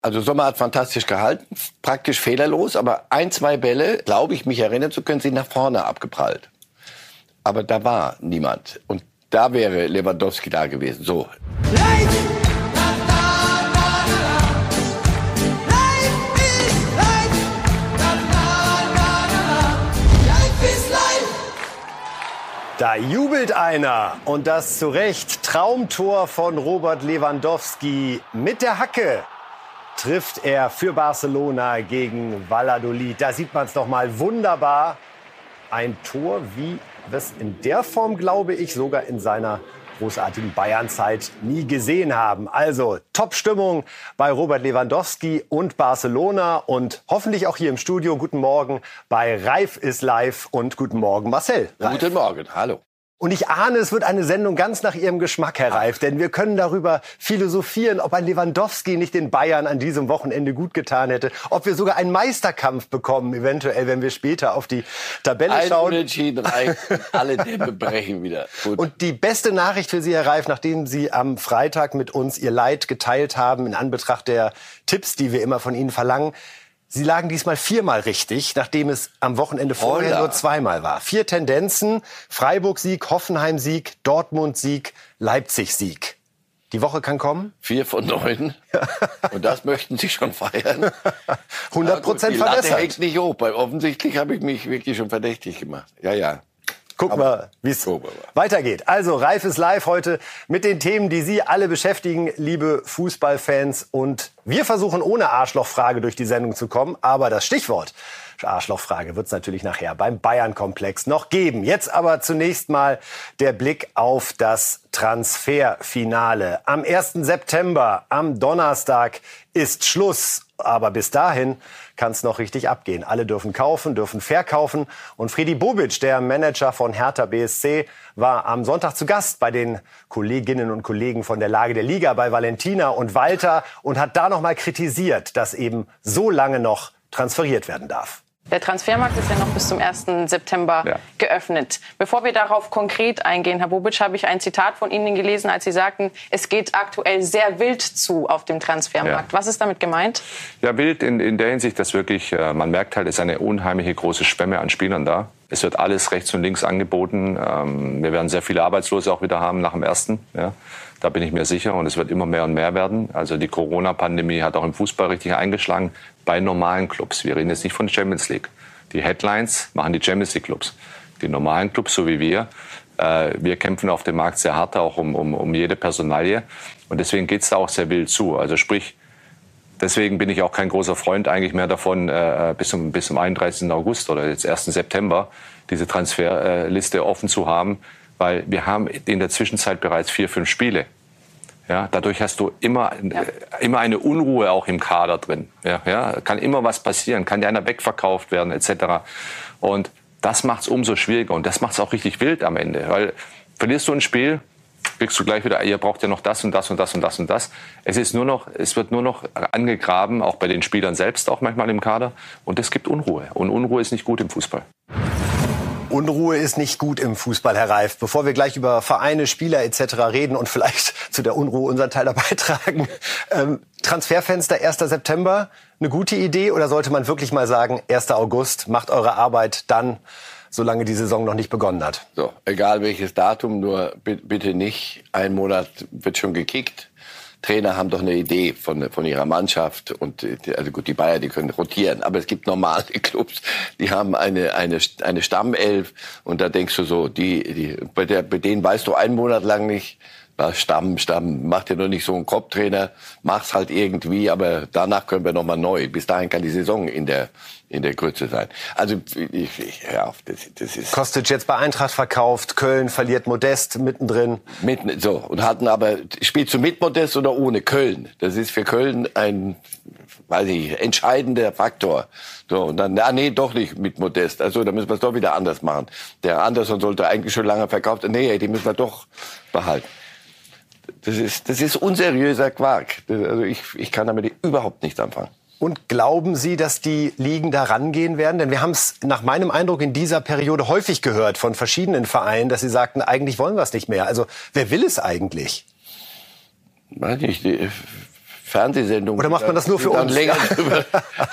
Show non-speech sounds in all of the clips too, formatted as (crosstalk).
Also Sommer hat fantastisch gehalten, praktisch fehlerlos, aber ein, zwei Bälle, glaube ich, mich erinnern zu können, sind nach vorne abgeprallt. Aber da war niemand. Und da wäre Lewandowski da gewesen. So. Da jubelt einer und das zu Recht. Traumtor von Robert Lewandowski mit der Hacke trifft er für Barcelona gegen Valladolid. Da sieht man es noch mal wunderbar. Ein Tor, wie wir es in der Form, glaube ich, sogar in seiner großartigen Bayernzeit nie gesehen haben. Also Top-Stimmung bei Robert Lewandowski und Barcelona und hoffentlich auch hier im Studio. Guten Morgen bei Reif ist live und guten Morgen Marcel. Reif. Guten Morgen, hallo. Und ich ahne, es wird eine Sendung ganz nach Ihrem Geschmack, Herr Reif, denn wir können darüber philosophieren, ob ein Lewandowski nicht den Bayern an diesem Wochenende gut getan hätte, ob wir sogar einen Meisterkampf bekommen, eventuell, wenn wir später auf die Tabelle Ein schauen. Unentschieden reicht, alle Dämme brechen wieder. Gut. Und die beste Nachricht für Sie, Herr Reif, nachdem Sie am Freitag mit uns Ihr Leid geteilt haben, in Anbetracht der Tipps, die wir immer von Ihnen verlangen, Sie lagen diesmal viermal richtig, nachdem es am Wochenende vorher Holla. nur zweimal war. Vier Tendenzen, Freiburg-Sieg, Hoffenheim-Sieg, Dortmund-Sieg, Leipzig-Sieg. Die Woche kann kommen? Vier von neun. (laughs) Und das möchten Sie schon feiern? 100 Prozent Die Latte verbessert. hängt nicht hoch, weil offensichtlich habe ich mich wirklich schon verdächtig gemacht. Ja, ja. Gucken wir, wie es weitergeht. Also, Reif ist live heute mit den Themen, die Sie alle beschäftigen, liebe Fußballfans. Und wir versuchen ohne Arschlochfrage durch die Sendung zu kommen. Aber das Stichwort Arschlochfrage wird es natürlich nachher beim Bayern-Komplex noch geben. Jetzt aber zunächst mal der Blick auf das Transferfinale. Am 1. September, am Donnerstag, ist Schluss. Aber bis dahin kann es noch richtig abgehen. Alle dürfen kaufen, dürfen verkaufen. Und Fredi Bobic, der Manager von Hertha BSC, war am Sonntag zu Gast bei den Kolleginnen und Kollegen von der Lage der Liga, bei Valentina und Walter und hat da noch mal kritisiert, dass eben so lange noch transferiert werden darf. Der Transfermarkt ist ja noch bis zum 1. September Ja. geöffnet. Bevor wir darauf konkret eingehen, Herr Bobic, habe ich ein Zitat von Ihnen gelesen, als Sie sagten, es geht aktuell sehr wild zu auf dem Transfermarkt. Ja. Was ist damit gemeint? Ja, wild in, in der Hinsicht, dass wirklich, äh, man merkt halt, es ist eine unheimliche große Schwemme an Spielern da. Es wird alles rechts und links angeboten. Ähm, wir werden sehr viele Arbeitslose auch wieder haben nach dem ersten. Ja. Da bin ich mir sicher. Und es wird immer mehr und mehr werden. Also die Corona-Pandemie hat auch im Fußball richtig eingeschlagen. Bei normalen Clubs. Wir reden jetzt nicht von Champions League. Die Headlines machen die Champions League Clubs. Die normalen Clubs, so wie wir, äh, wir kämpfen auf dem Markt sehr hart auch um, um, um jede Personalie. Und deswegen geht's da auch sehr wild zu. Also sprich, Deswegen bin ich auch kein großer Freund eigentlich mehr davon, äh, bis, zum, bis zum 31. August oder jetzt 1. September diese Transferliste offen zu haben, weil wir haben in der Zwischenzeit bereits vier, fünf Spiele. Ja, dadurch hast du immer, äh, immer eine Unruhe auch im Kader drin. Ja, ja, kann immer was passieren, kann dir einer wegverkauft werden etc. Und das macht es umso schwieriger und das macht es auch richtig wild am Ende, weil verlierst du ein Spiel, kriegst du gleich wieder, ihr braucht ja noch das und das und das und das und das. Es ist nur noch, es wird nur noch angegraben, auch bei den Spielern selbst, auch manchmal im Kader. Und es gibt Unruhe. Und Unruhe ist nicht gut im Fußball. Unruhe ist nicht gut im Fußball, Herr Reif. Bevor wir gleich über Vereine, Spieler etc. reden und vielleicht (laughs) zu der Unruhe unseren Teil dabei tragen, ähm, Transferfenster 1. September, eine gute Idee oder sollte man wirklich mal sagen, 1. August, macht eure Arbeit dann, solange die Saison noch nicht begonnen hat? So, egal welches Datum, nur bi- bitte nicht, ein Monat wird schon gekickt. Trainer haben doch eine Idee von, von ihrer Mannschaft und also gut, die Bayern, die können rotieren, aber es gibt normale (laughs) Clubs, die haben eine eine eine Stammelf und da denkst du so, die die bei der bei denen weißt du einen Monat lang nicht, Stamm Stamm macht dir nur nicht so einen Kopftrainer, mach's halt irgendwie, aber danach können wir noch mal neu. Bis dahin kann die Saison in der in der Kürze sein. Also ich, ich hör auf, das, das ist Kostic jetzt bei Eintracht verkauft, Köln verliert Modest mittendrin. Mitten, so, und hatten aber, spielst du mit Modest oder ohne Köln? Das ist für Köln ein, weiß ich, entscheidender Faktor. So, und dann, ah, nee, doch nicht mit Modest. Also, da müssen wir es doch wieder anders machen. Der Anderson sollte eigentlich schon lange verkauft, nee, die müssen wir doch behalten. Das ist, das ist unseriöser Quark. Also, ich, ich kann damit überhaupt nichts anfangen. Und glauben Sie, dass die Ligen da rangehen werden? Denn wir haben es nach meinem Eindruck in dieser Periode häufig gehört von verschiedenen Vereinen, dass sie sagten, eigentlich wollen wir es nicht mehr. Also wer will es eigentlich? weiß nicht, Fernsehsendungen. Oder macht man das nur für uns? Länger drüber,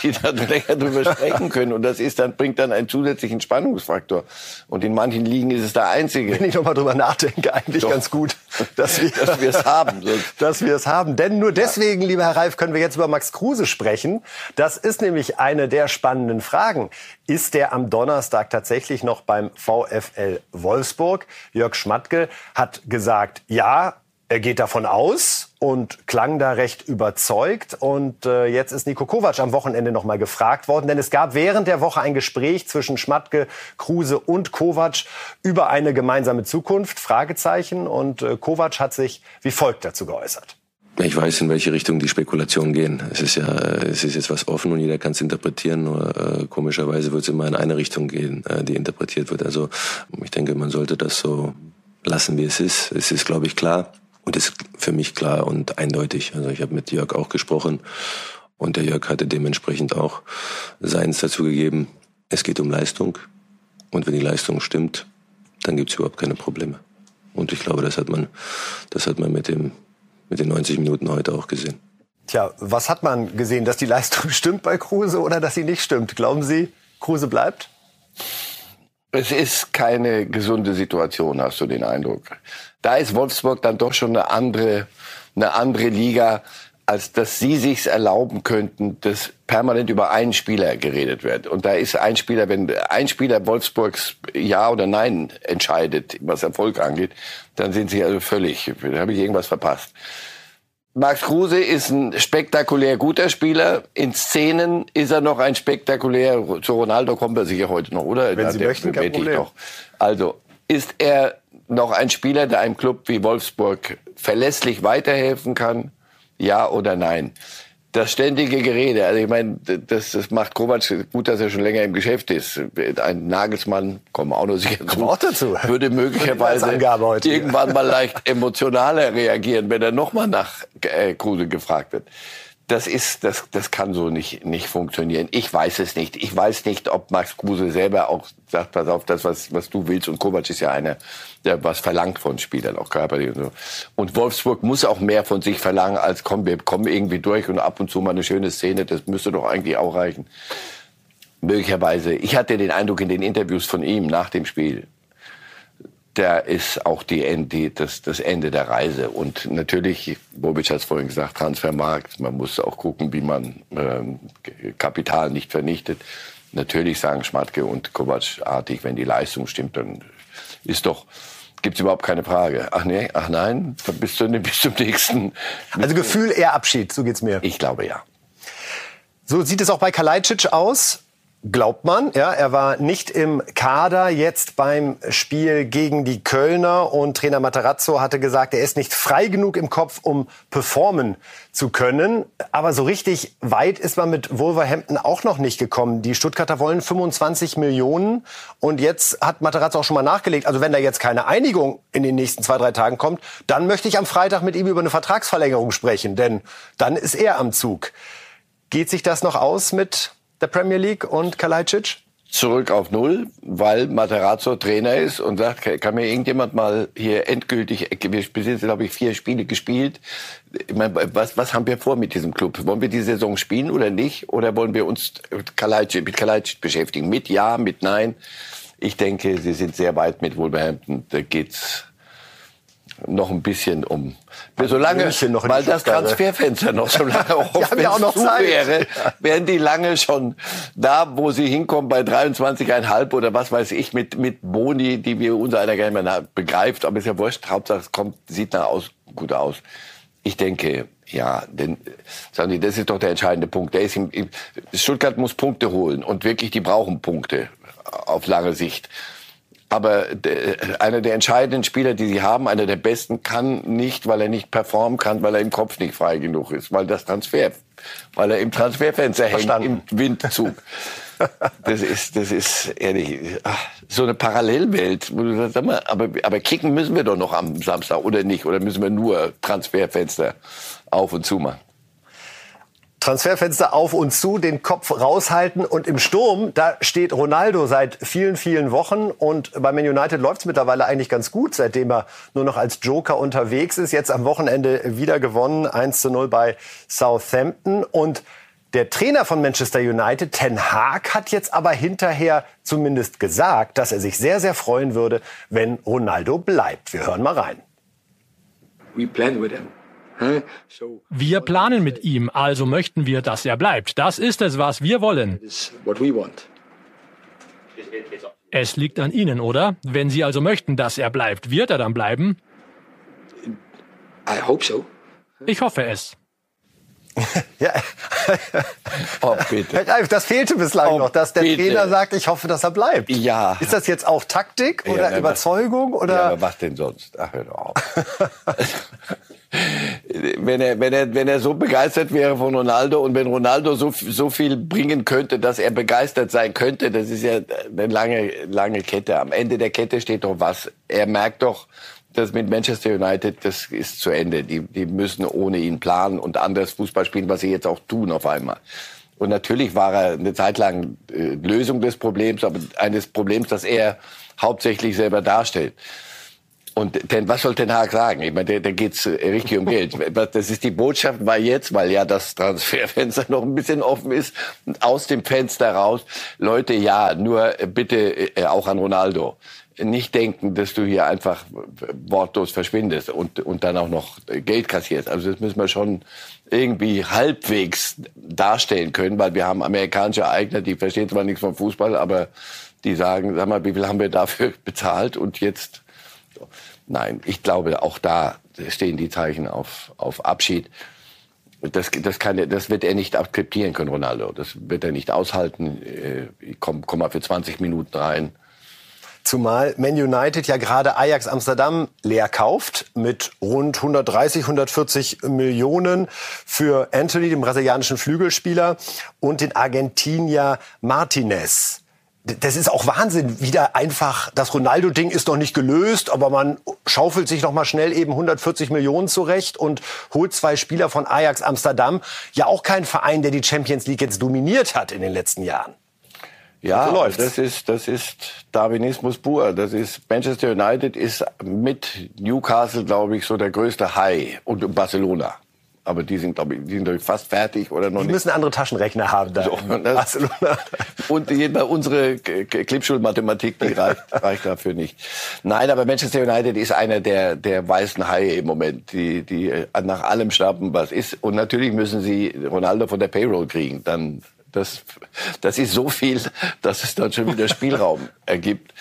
die dann länger drüber sprechen können. Und das ist dann, bringt dann einen zusätzlichen Spannungsfaktor. Und in manchen Ligen ist es der einzige. Wenn ich nochmal drüber nachdenke, eigentlich Doch. ganz gut, dass wir, (laughs) Dass wir es haben. Dass wir es haben. Denn nur deswegen, lieber Herr Reif, können wir jetzt über Max Kruse sprechen. Das ist nämlich eine der spannenden Fragen. Ist der am Donnerstag tatsächlich noch beim VfL Wolfsburg? Jörg Schmatke hat gesagt, ja, er geht davon aus und klang da recht überzeugt. Und äh, jetzt ist Nico Kovac am Wochenende noch mal gefragt worden, denn es gab während der Woche ein Gespräch zwischen Schmatke, Kruse und Kovac über eine gemeinsame Zukunft, Fragezeichen. Und äh, Kovac hat sich wie folgt dazu geäußert. Ich weiß, in welche Richtung die Spekulationen gehen. Es ist ja, es ist jetzt was offen und jeder kann es interpretieren. Nur äh, komischerweise wird es immer in eine Richtung gehen, äh, die interpretiert wird. Also ich denke, man sollte das so lassen, wie es ist. Es ist, glaube ich, klar und ist für mich klar und eindeutig. Also ich habe mit Jörg auch gesprochen und der Jörg hatte dementsprechend auch seins dazu gegeben. Es geht um Leistung und wenn die Leistung stimmt, dann gibt es überhaupt keine Probleme. Und ich glaube, das hat man, das hat man mit dem mit den 90 Minuten heute auch gesehen. Tja, was hat man gesehen? Dass die Leistung (laughs) stimmt bei Kruse oder dass sie nicht stimmt? Glauben Sie, Kruse bleibt? Es ist keine gesunde Situation, hast du den Eindruck. Da ist Wolfsburg dann doch schon eine andere, eine andere Liga, als dass sie sich's erlauben könnten, dass permanent über einen Spieler geredet wird. Und da ist ein Spieler, wenn ein Spieler Wolfsburgs Ja oder Nein entscheidet, was Erfolg angeht, dann sind sie also völlig, da habe ich irgendwas verpasst. Max Kruse ist ein spektakulär guter Spieler. In Szenen ist er noch ein spektakulär. Zu Ronaldo kommen wir sicher heute noch, oder? Wenn Sie Der- möchten, kein ich Problem. doch. Also, ist er noch ein Spieler, der einem Club wie Wolfsburg verlässlich weiterhelfen kann? Ja oder nein? Das ständige Gerede, also ich meine, das, das macht Kovac gut, dass er schon länger im Geschäft ist. Ein Nagelsmann, kommen auch noch sicher wir auch dazu. (laughs) würde möglicherweise irgendwann mal leicht emotionaler reagieren, wenn er nochmal nach äh, Kruse gefragt wird. Das ist, das, das kann so nicht, nicht funktionieren. Ich weiß es nicht. Ich weiß nicht, ob Max Kruse selber auch sagt, pass auf, das, was, was du willst. Und Kovac ist ja einer, der was verlangt von Spielern, auch körperlich und so. Und Wolfsburg muss auch mehr von sich verlangen, als komm, wir kommen irgendwie durch und ab und zu mal eine schöne Szene. Das müsste doch eigentlich auch reichen. Möglicherweise. Ich hatte den Eindruck in den Interviews von ihm nach dem Spiel, da ist auch die, die, das, das Ende der Reise. Und natürlich, Bobic hat es vorhin gesagt, Transfermarkt, man muss auch gucken, wie man ähm, Kapital nicht vernichtet. Natürlich sagen Schmatke und Kovac-artig, wenn die Leistung stimmt, dann ist doch, gibt's überhaupt keine Frage. Ach nee, ach nein, bis, zu, bis zum nächsten. Also Gefühl eher Abschied, so geht's mir. Ich glaube ja. So sieht es auch bei Kalajdzic aus. Glaubt man, ja, er war nicht im Kader jetzt beim Spiel gegen die Kölner und Trainer Materazzo hatte gesagt, er ist nicht frei genug im Kopf, um performen zu können. Aber so richtig weit ist man mit Wolverhampton auch noch nicht gekommen. Die Stuttgarter wollen 25 Millionen und jetzt hat Materazzo auch schon mal nachgelegt. Also wenn da jetzt keine Einigung in den nächsten zwei, drei Tagen kommt, dann möchte ich am Freitag mit ihm über eine Vertragsverlängerung sprechen, denn dann ist er am Zug. Geht sich das noch aus mit der Premier League und Kalajdzic? zurück auf Null, weil Materazzo Trainer ist und sagt, kann- mir irgendjemand mal hier endgültig, wir sind, glaube ich, vier Spiele gespielt. Ich meine, was, was haben wir vor mit diesem Club? Wollen wir die Saison spielen oder nicht? Oder wollen wir uns mit Kalajdzic beschäftigen? Mit Ja, mit Nein? Ich denke, sie sind sehr weit mit Wolverhampton. Da geht's noch ein bisschen um. Solange, München noch weil das. Transferfenster noch so lange (laughs) offen ja noch zu Zeit. wäre, wären die lange schon da, wo sie hinkommen bei 23,5 oder was weiß ich mit mit Boni, die wir unser einer gerne mal begreift, aber ist ja wurscht. Hauptsache es kommt, sieht nach aus gut aus. Ich denke, ja, denn sagen die, das ist doch der entscheidende Punkt. Der ist im, Stuttgart muss Punkte holen und wirklich, die brauchen Punkte auf lange Sicht. Aber einer der entscheidenden Spieler, die sie haben, einer der besten, kann nicht, weil er nicht performen kann, weil er im Kopf nicht frei genug ist, weil das Transfer, weil er im Transferfenster hängt, Verstanden. im Windzug. (laughs) Das ist, das ist ehrlich, ach, so eine Parallelwelt. wo du sagst, Sag mal, aber, aber kicken müssen wir doch noch am Samstag oder nicht? Oder müssen wir nur Transferfenster auf und zu machen? Transferfenster auf und zu, den Kopf raushalten und im Sturm, da steht Ronaldo seit vielen, vielen Wochen und bei Man United läuft es mittlerweile eigentlich ganz gut, seitdem er nur noch als Joker unterwegs ist. Jetzt am Wochenende wieder gewonnen, 1 zu 0 bei Southampton und der Trainer von Manchester United, Ten Hag, hat jetzt aber hinterher zumindest gesagt, dass er sich sehr, sehr freuen würde, wenn Ronaldo bleibt. Wir hören mal rein. We plan with him. Wir planen mit ihm, also möchten wir, dass er bleibt. Das ist es, was wir wollen. Es liegt an Ihnen, oder? Wenn Sie also möchten, dass er bleibt, wird er dann bleiben? Ich hoffe es. (laughs) ja. oh, bitte. Herr Reif, das fehlte bislang oh, noch, dass der bitte. Trainer sagt, ich hoffe, dass er bleibt. Ja. Ist das jetzt auch Taktik oder ja, Überzeugung? Was, oder? Ja, aber was denn sonst? Ach, hör doch auf. (laughs) wenn er, wenn er, wenn er so begeistert wäre von Ronaldo und wenn Ronaldo so, so viel bringen könnte, dass er begeistert sein könnte, das ist ja eine lange, lange Kette. Am Ende der Kette steht doch was. Er merkt doch, dass mit Manchester United, das ist zu Ende. Die, die müssen ohne ihn planen und anders Fußball spielen, was sie jetzt auch tun auf einmal. Und natürlich war er eine Zeit lang äh, Lösung des Problems, aber eines Problems, das er hauptsächlich selber darstellt. Und denn was soll Ten Hag sagen? Ich meine, da geht's äh, richtig um Geld. (laughs) Das ist die Botschaft war jetzt, weil ja das Transferfenster (laughs) noch ein bisschen offen ist, aus dem Fenster raus. Leute, ja, nur bitte äh, auch an Ronaldo. Nicht denken, dass du hier einfach wortlos verschwindest und, und dann auch noch Geld kassierst. Also das müssen wir schon irgendwie halbwegs darstellen können, weil wir haben amerikanische Eigner, die verstehen zwar nichts vom Fußball, aber die sagen, sag mal, wie viel haben wir dafür (laughs) bezahlt und jetzt Nein, ich glaube, auch da stehen die Zeichen auf, auf Abschied. Das, das, kann, das wird er nicht akzeptieren können, Ronaldo. Das wird er nicht aushalten. Äh, ich komme komm mal für 20 Minuten rein. Zumal Man United ja gerade Ajax Amsterdam leer kauft mit rund 130, 140 Millionen für Anthony, den brasilianischen Flügelspieler, und den Argentinier Martinez das ist auch Wahnsinn, wieder einfach, das Ronaldo-Ding ist noch nicht gelöst, aber man schaufelt sich noch mal schnell eben 140 Millionen zurecht und holt zwei Spieler von Ajax Amsterdam. Ja auch kein Verein, der die Champions League jetzt dominiert hat in den letzten Jahren. Ja, so das ist, das ist Darwinismus pur. Das ist, Manchester United ist mit Newcastle, glaube ich, so der größte High und Barcelona aber die sind, glaube ich, die sind fast fertig oder noch die nicht. Müssen andere Taschenrechner haben da so, (laughs) Barcelona. Und unsere Clipschul-Mathematik, die reicht, (laughs) reicht dafür nicht. Nein, aber Manchester United ist einer der, der weißen Haie im Moment, die, die nach allem schnappen, was ist. Und natürlich müssen sie Ronaldo von der Payroll kriegen. Dann, das, das ist so viel, dass es dann schon wieder Spielraum (laughs) ergibt.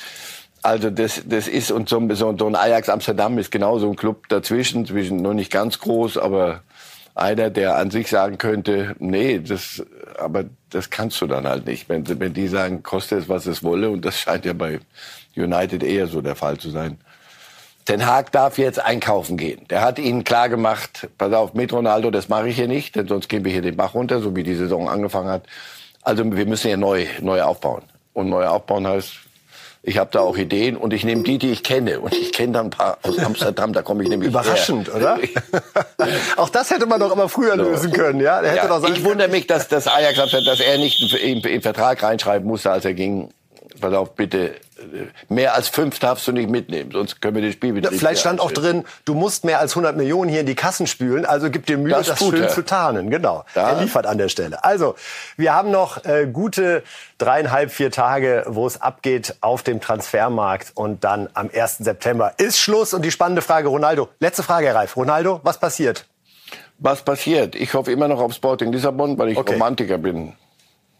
Also das, das ist und so, so ein Ajax Amsterdam ist genau so ein Club dazwischen, zwischen noch nicht ganz groß, aber einer, der an sich sagen könnte, nee, das, aber das kannst du dann halt nicht. Wenn, wenn die sagen, koste es, was es wolle, und das scheint ja bei United eher so der Fall zu sein. Ten Hag darf jetzt einkaufen gehen. Der hat ihnen klar gemacht, pass auf, mit Ronaldo, das mache ich hier nicht, denn sonst gehen wir hier den Bach runter, so wie die Saison angefangen hat. Also wir müssen hier neu, neu aufbauen. Und neu aufbauen heißt, ich habe da auch Ideen und ich nehme die, die ich kenne. Und ich kenne da ein paar aus Amsterdam, da komme ich nämlich Überraschend, her. oder? (laughs) auch das hätte man doch immer früher so. lösen können, ja? ja ich wundere mich, dass das Ajax, dass er nicht in den Vertrag reinschreiben musste, als er ging pass auf, bitte, mehr als fünf darfst du nicht mitnehmen, sonst können wir den Spielbetrieb Vielleicht stand auch drin, du musst mehr als 100 Millionen hier in die Kassen spülen, also gib dir Mühe, das, das schön zu tarnen. Genau, da. er liefert an der Stelle. Also, wir haben noch äh, gute dreieinhalb, vier Tage, wo es abgeht auf dem Transfermarkt und dann am 1. September ist Schluss. Und die spannende Frage, Ronaldo. Letzte Frage, Herr Reif. Ronaldo, was passiert? Was passiert? Ich hoffe immer noch auf Sporting Lissabon, weil ich okay. Romantiker bin.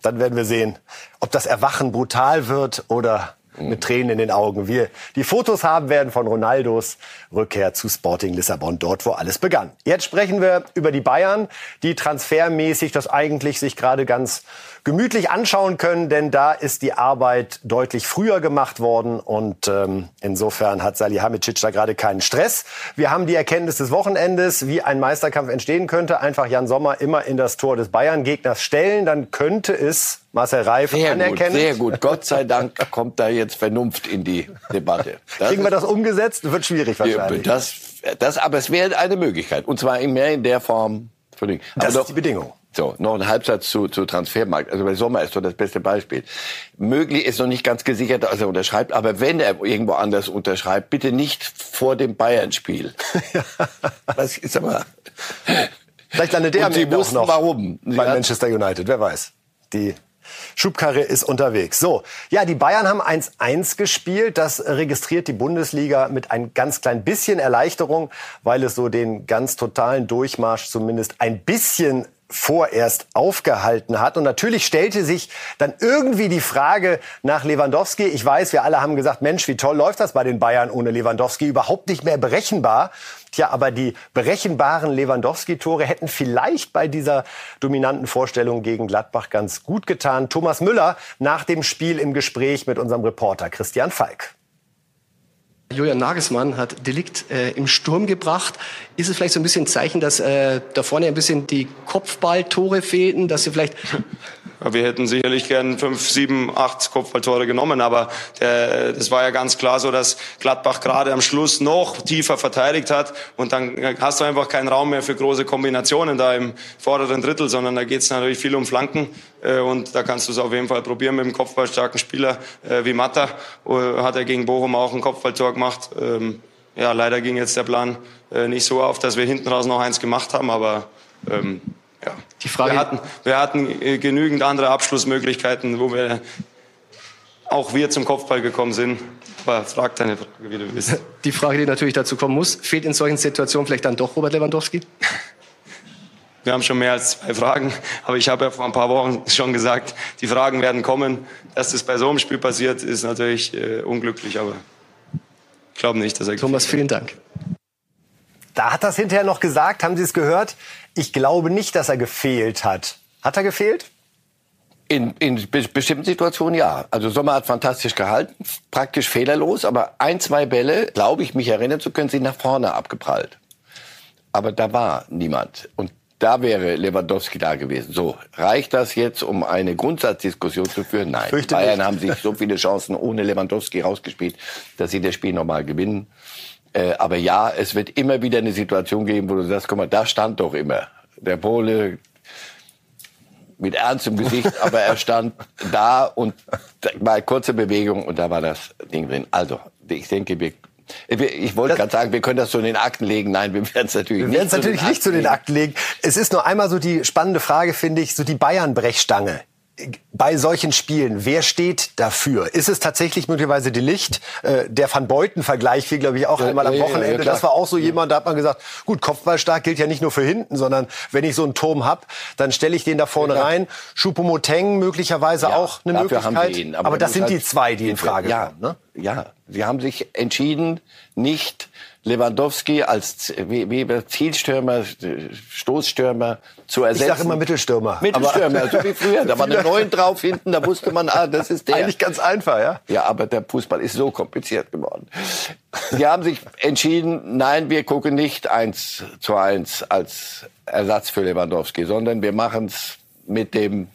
Dann werden wir sehen, ob das Erwachen brutal wird oder mit Tränen in den Augen. Wir die Fotos haben werden von Ronaldos Rückkehr zu Sporting Lissabon, dort wo alles begann. Jetzt sprechen wir über die Bayern, die transfermäßig das eigentlich sich gerade ganz gemütlich anschauen können, denn da ist die Arbeit deutlich früher gemacht worden und ähm, insofern hat Salihamidzic da gerade keinen Stress. Wir haben die Erkenntnis des Wochenendes, wie ein Meisterkampf entstehen könnte. Einfach Jan Sommer immer in das Tor des Bayern-Gegners stellen, dann könnte es Marcel Reif sehr anerkennen. Gut, sehr gut. Gott sei Dank kommt da jetzt Vernunft in die Debatte. Das (laughs) Kriegen wir das umgesetzt? Wird schwierig wahrscheinlich. Das, das, aber es wäre eine Möglichkeit. Und zwar mehr in der Form. Das ist die Bedingung. So, noch ein Halbsatz zu, zu Transfermarkt. Also bei Sommer ist doch das beste Beispiel. Möglich ist noch nicht ganz gesichert, dass er unterschreibt, aber wenn er irgendwo anders unterschreibt, bitte nicht vor dem Bayern-Spiel. (laughs) Was ist aber... Vielleicht landet der Und am Ende auch wussten, noch warum. Bei hat- Manchester United, wer weiß. Die Schubkarre ist unterwegs. So, ja, die Bayern haben 1-1 gespielt. Das registriert die Bundesliga mit ein ganz klein bisschen Erleichterung, weil es so den ganz totalen Durchmarsch zumindest ein bisschen vorerst aufgehalten hat. Und natürlich stellte sich dann irgendwie die Frage nach Lewandowski. Ich weiß, wir alle haben gesagt, Mensch, wie toll läuft das bei den Bayern ohne Lewandowski? Überhaupt nicht mehr berechenbar. Tja, aber die berechenbaren Lewandowski-Tore hätten vielleicht bei dieser dominanten Vorstellung gegen Gladbach ganz gut getan. Thomas Müller nach dem Spiel im Gespräch mit unserem Reporter Christian Falk. Julian Nagelsmann hat Delikt äh, im Sturm gebracht. Ist es vielleicht so ein bisschen ein Zeichen, dass äh, da vorne ein bisschen die Kopfballtore fehlten, dass sie vielleicht Wir hätten sicherlich gern fünf, sieben, acht Kopfballtore genommen, aber der, das war ja ganz klar so, dass Gladbach gerade am Schluss noch tiefer verteidigt hat und dann hast du einfach keinen Raum mehr für große Kombinationen da im vorderen Drittel, sondern da geht es natürlich viel um Flanken äh, und da kannst du es auf jeden Fall probieren mit einem kopfballstarken Spieler äh, wie Matta. Äh, Hat er gegen Bochum auch ein Kopfballtor gemacht. Ähm, Ja, leider ging jetzt der Plan nicht so auf, dass wir hinten raus noch eins gemacht haben, aber ähm, ja. Die Frage- wir hatten, wir hatten äh, genügend andere Abschlussmöglichkeiten, wo wir auch wir zum Kopfball gekommen sind. Aber frag deine Frage, wie du willst. die Frage, die natürlich dazu kommen muss, fehlt in solchen Situationen vielleicht dann doch Robert Lewandowski? Wir haben schon mehr als zwei Fragen, aber ich habe ja vor ein paar Wochen schon gesagt, die Fragen werden kommen. Dass das bei so einem Spiel passiert, ist natürlich äh, unglücklich, aber ich glaube nicht, dass er Thomas, vielen Dank. Da hat das hinterher noch gesagt, haben Sie es gehört? Ich glaube nicht, dass er gefehlt hat. Hat er gefehlt? In, in be- bestimmten Situationen ja. Also Sommer hat fantastisch gehalten, praktisch fehlerlos, aber ein, zwei Bälle, glaube ich, mich erinnern zu können, sind nach vorne abgeprallt. Aber da war niemand. Und da wäre Lewandowski da gewesen. So, reicht das jetzt, um eine Grundsatzdiskussion zu führen? Nein. Fürchte Bayern nicht. haben sich so viele Chancen ohne Lewandowski rausgespielt, dass sie das Spiel nochmal gewinnen. Äh, aber ja, es wird immer wieder eine Situation geben, wo du sagst, guck mal, da stand doch immer der Pole mit ernstem Gesicht, (laughs) aber er stand da und eine kurze Bewegung und da war das Ding drin. Also, ich denke, wir, wir- ich wollte gerade sagen, wir können das so in den Akten legen. Nein, wir werden es natürlich Wir nicht es natürlich nicht zu den. Akten legen. Es ist nur einmal so die spannende Frage, finde ich, so die Bayern-Brechstange. Bei solchen Spielen, wer steht dafür? Ist es tatsächlich möglicherweise die Licht? Äh, der Van Beuten-Vergleich fiel, glaube ich, auch Ja, einmal am ja, Wochenende. ja, das war auch so jemand, da hat man gesagt, gut, Kopfballstark gilt ja nicht nur für hinten, sondern wenn ich so einen Turm hab, dann stelle ich den da vorne rein. Choupo-Moteng möglicherweise auch eine Möglichkeit. ihn. aber, du das sind halt die zwei, die in Frage ja, kommen. Ne? Ja, sie haben sich entschieden, nicht Lewandowski als wie, wie Zielstürmer, Stoßstürmer zu ersetzen. Ich sage immer Mittelstürmer. Mittelstürmer, so wie früher. Da war eine Neun drauf hinten, da wusste man, ah, das ist der. Eigentlich ganz einfach, ja. Ja, aber der Fußball ist so kompliziert geworden. Sie haben sich entschieden, nein, wir gucken nicht eins zu eins als Ersatz für Lewandowski, sondern wir machen es mit dem,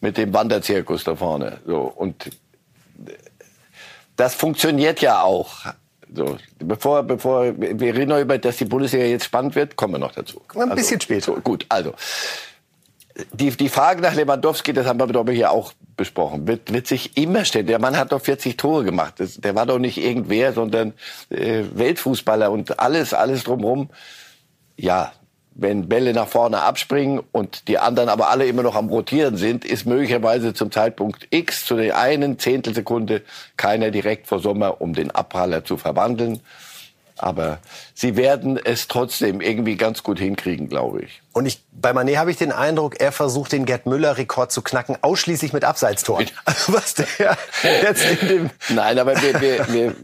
mit dem Wanderzirkus da vorne. So. Und das funktioniert ja auch. So, bevor, bevor, wir reden noch über, dass die Bundesliga jetzt spannend wird, kommen wir noch dazu. Ein bisschen später. So, gut, also. Die, die Frage nach Lewandowski, das haben wir doch hier auch besprochen, wird, wird sich immer stellen. Der Mann hat doch 40 Tore gemacht. Das, der war doch nicht irgendwer, sondern äh, Weltfußballer und alles, alles drumherum. Ja, wenn Bälle nach vorne abspringen und die anderen aber alle immer noch am Rotieren sind, ist möglicherweise zum Zeitpunkt X zu der einen Zehntelsekunde keiner direkt vor Sommer, um den Abpraller zu verwandeln. Aber sie werden es trotzdem irgendwie ganz gut hinkriegen, glaube ich. Und ich, bei Mané habe ich den Eindruck, er versucht den Gerd Müller-Rekord zu knacken, ausschließlich mit Abseitstoren. (laughs) Was der jetzt in dem Nein, aber wir, wir, wir,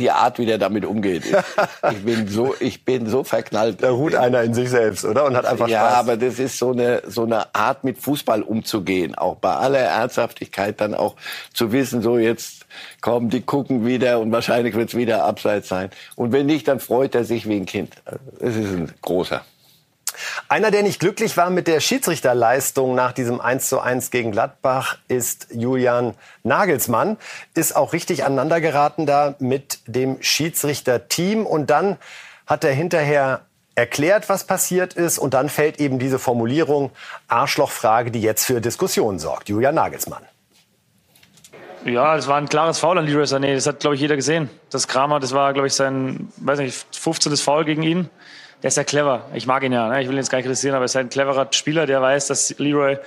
die Art, wie der damit umgeht. Ich, (laughs) ich bin so, ich bin so verknallt. da ruht einer in sich selbst, oder? Und hat einfach ja, Spaß. aber das ist so eine, so eine Art, mit Fußball umzugehen. Auch bei aller Ernsthaftigkeit dann auch zu wissen, so jetzt kommen, die gucken wieder und wahrscheinlich wird's wieder abseits sein. Und wenn nicht, dann freut er sich wie ein Kind. Es ist ein großer. Einer, der nicht glücklich war mit der Schiedsrichterleistung nach diesem 1 zu 1 gegen Gladbach, ist Julian Nagelsmann. Ist auch richtig aneinandergeraten da mit dem Schiedsrichterteam. Und dann hat er hinterher erklärt, was passiert ist und dann fällt eben diese Formulierung Arschlochfrage, die jetzt für Diskussionen sorgt. Julian Nagelsmann. Ja, das war ein klares Foul an Leroy Sané. Das hat, glaube ich, jeder gesehen. Das Kramer, das war, glaube ich, sein, weiß nicht, 15. Foul gegen ihn. Der ist ja clever. Ich mag ihn ja. Ne? Ich will ihn jetzt gar nicht kritisieren, aber er ist ein cleverer Spieler, der weiß, dass Leroy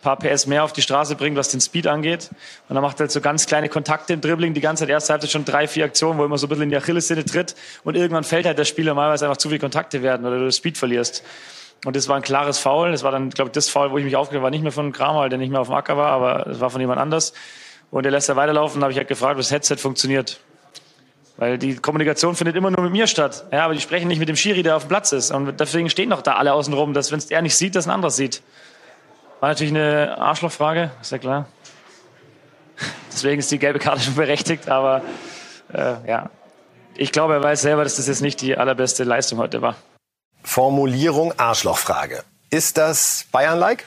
paar PS mehr auf die Straße bringt, was den Speed angeht. Und dann macht er halt so ganz kleine Kontakte im Dribbling. Die ganze Zeit, erste Halbzeit schon drei, vier Aktionen, wo er immer so ein bisschen in die Achillessehne tritt. Und irgendwann fällt halt der Spieler mal, weil es einfach zu viele Kontakte werden oder du das Speed verlierst. Und das war ein klares Foul. Das war dann, glaube ich, das Foul, wo ich mich aufgeregt war. Nicht mehr von Kramer, der nicht mehr auf dem Acker war, aber es war von jemand anders. Und er lässt er weiterlaufen. Da habe ich halt gefragt, ob das Headset funktioniert. Weil die Kommunikation findet immer nur mit mir statt. Ja, aber die sprechen nicht mit dem Schiri, der auf dem Platz ist. Und deswegen stehen doch da alle außen rum, dass wenn es er nicht sieht, dass ein anderer sieht. War natürlich eine Arschlochfrage, ist ja klar. (laughs) Deswegen ist die gelbe Karte schon berechtigt, aber äh, ja. Ich glaube, er weiß selber, dass das jetzt nicht die allerbeste Leistung heute war. Formulierung Arschlochfrage. Ist das Bayern-like?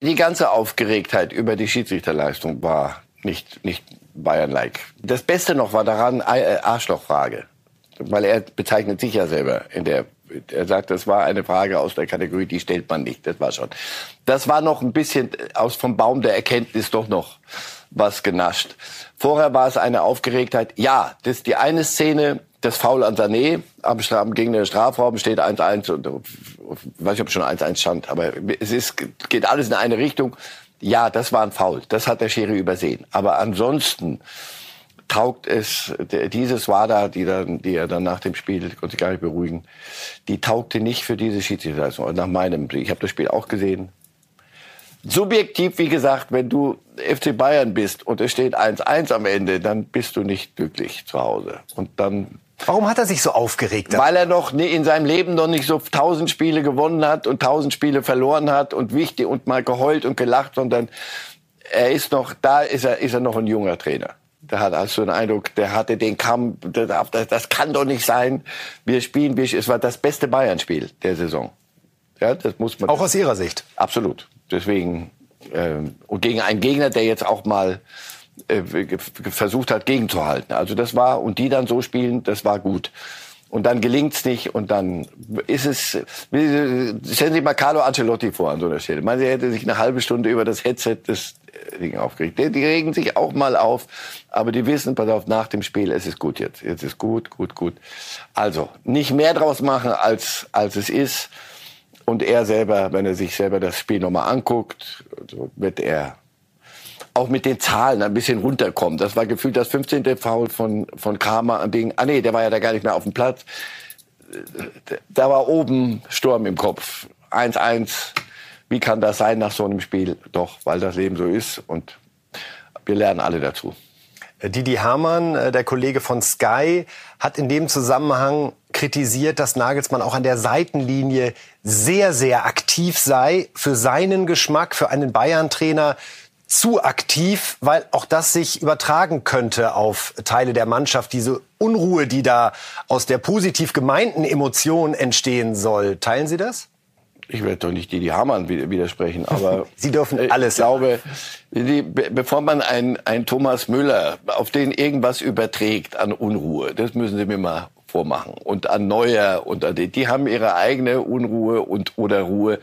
Die ganze Aufgeregtheit über die Schiedsrichterleistung war nicht, nicht Bayern-like. Das Beste noch war daran äh, Arschlochfrage. Weil er bezeichnet sich ja selber in der er sagt, das war eine Frage aus der Kategorie, die stellt man nicht. Das war schon. Das war noch ein bisschen aus vom Baum der Erkenntnis doch noch was genascht. Vorher war es eine Aufgeregtheit. Ja, das ist die eine Szene, das Foul an Sané am, Straf, gegen den Strafraum steht 1-1 und ich weiß nicht, ob schon 1-1 stand, aber es ist, geht alles in eine Richtung. Ja, das war ein Foul. Das hat der Schiri übersehen. Aber ansonsten taugt es, dieses WADA, die, dann, die er dann nach dem Spiel, konnte sich gar nicht beruhigen, die taugte nicht für diese Schiedsrichterleistung. Nach meinem, ich habe das Spiel auch gesehen. Subjektiv, wie gesagt, wenn du FC Bayern bist und es steht 1-1 am Ende, dann bist du nicht glücklich zu Hause. Und dann Warum hat er sich so aufgeregt? Weil er noch in seinem Leben noch nicht so tausend Spiele gewonnen hat und tausend Spiele verloren hat und wichtig und mal geheult und gelacht, sondern er ist noch, da ist er, ist er noch ein junger Trainer. Da hat also den Eindruck, der hatte den Kampf, das, das kann doch nicht sein. Wir spielen, wir, es war das beste Bayern-Spiel der Saison. Ja, das muss man. Auch aus Ihrer Sicht? Absolut. Deswegen, ähm, und gegen einen Gegner, der jetzt auch mal versucht hat, gegenzuhalten. Also das war, und die dann so spielen, das war gut. Und dann gelingt's nicht und dann ist es, stellen Sie sich mal Carlo Ancelotti vor an so einer Stelle. Man, hätte sich eine halbe Stunde über das Headset des äh, Ding aufgeregt. Die, die regen sich auch mal auf, aber die wissen, pass auf, nach dem Spiel, es ist gut jetzt. Jetzt ist gut, gut, gut. Also, nicht mehr draus machen, als, als es ist. Und er selber, wenn er sich selber das Spiel nochmal anguckt, wird er auch mit den Zahlen ein bisschen runterkommen. Das war gefühlt das 15. Foul von, von Kramer Ding. Ah nee, der war ja da gar nicht mehr auf dem Platz. Da war oben Sturm im Kopf. 1-1. Wie kann das sein nach so einem Spiel? Doch, weil das Leben so ist und wir lernen alle dazu. Didi Hamann, äh, der Kollege von Sky, hat in dem Zusammenhang kritisiert, dass Nagelsmann auch an der Seitenlinie sehr, sehr aktiv sei. Für seinen Geschmack, für einen Bayern-Trainer zu aktiv, weil auch das sich übertragen könnte auf Teile der Mannschaft, diese Unruhe, die da aus der positiv gemeinten Emotion entstehen soll. Teilen Sie das? Ich werde doch nicht Didi Hamann widersprechen, aber (laughs) Sie dürfen alles. Ich glaube, die, bevor man ein, ein Thomas Müller, auf den irgendwas überträgt an Unruhe, das müssen Sie mir mal vormachen. Und an Neuer und an die, die haben ihre eigene Unruhe und oder Ruhe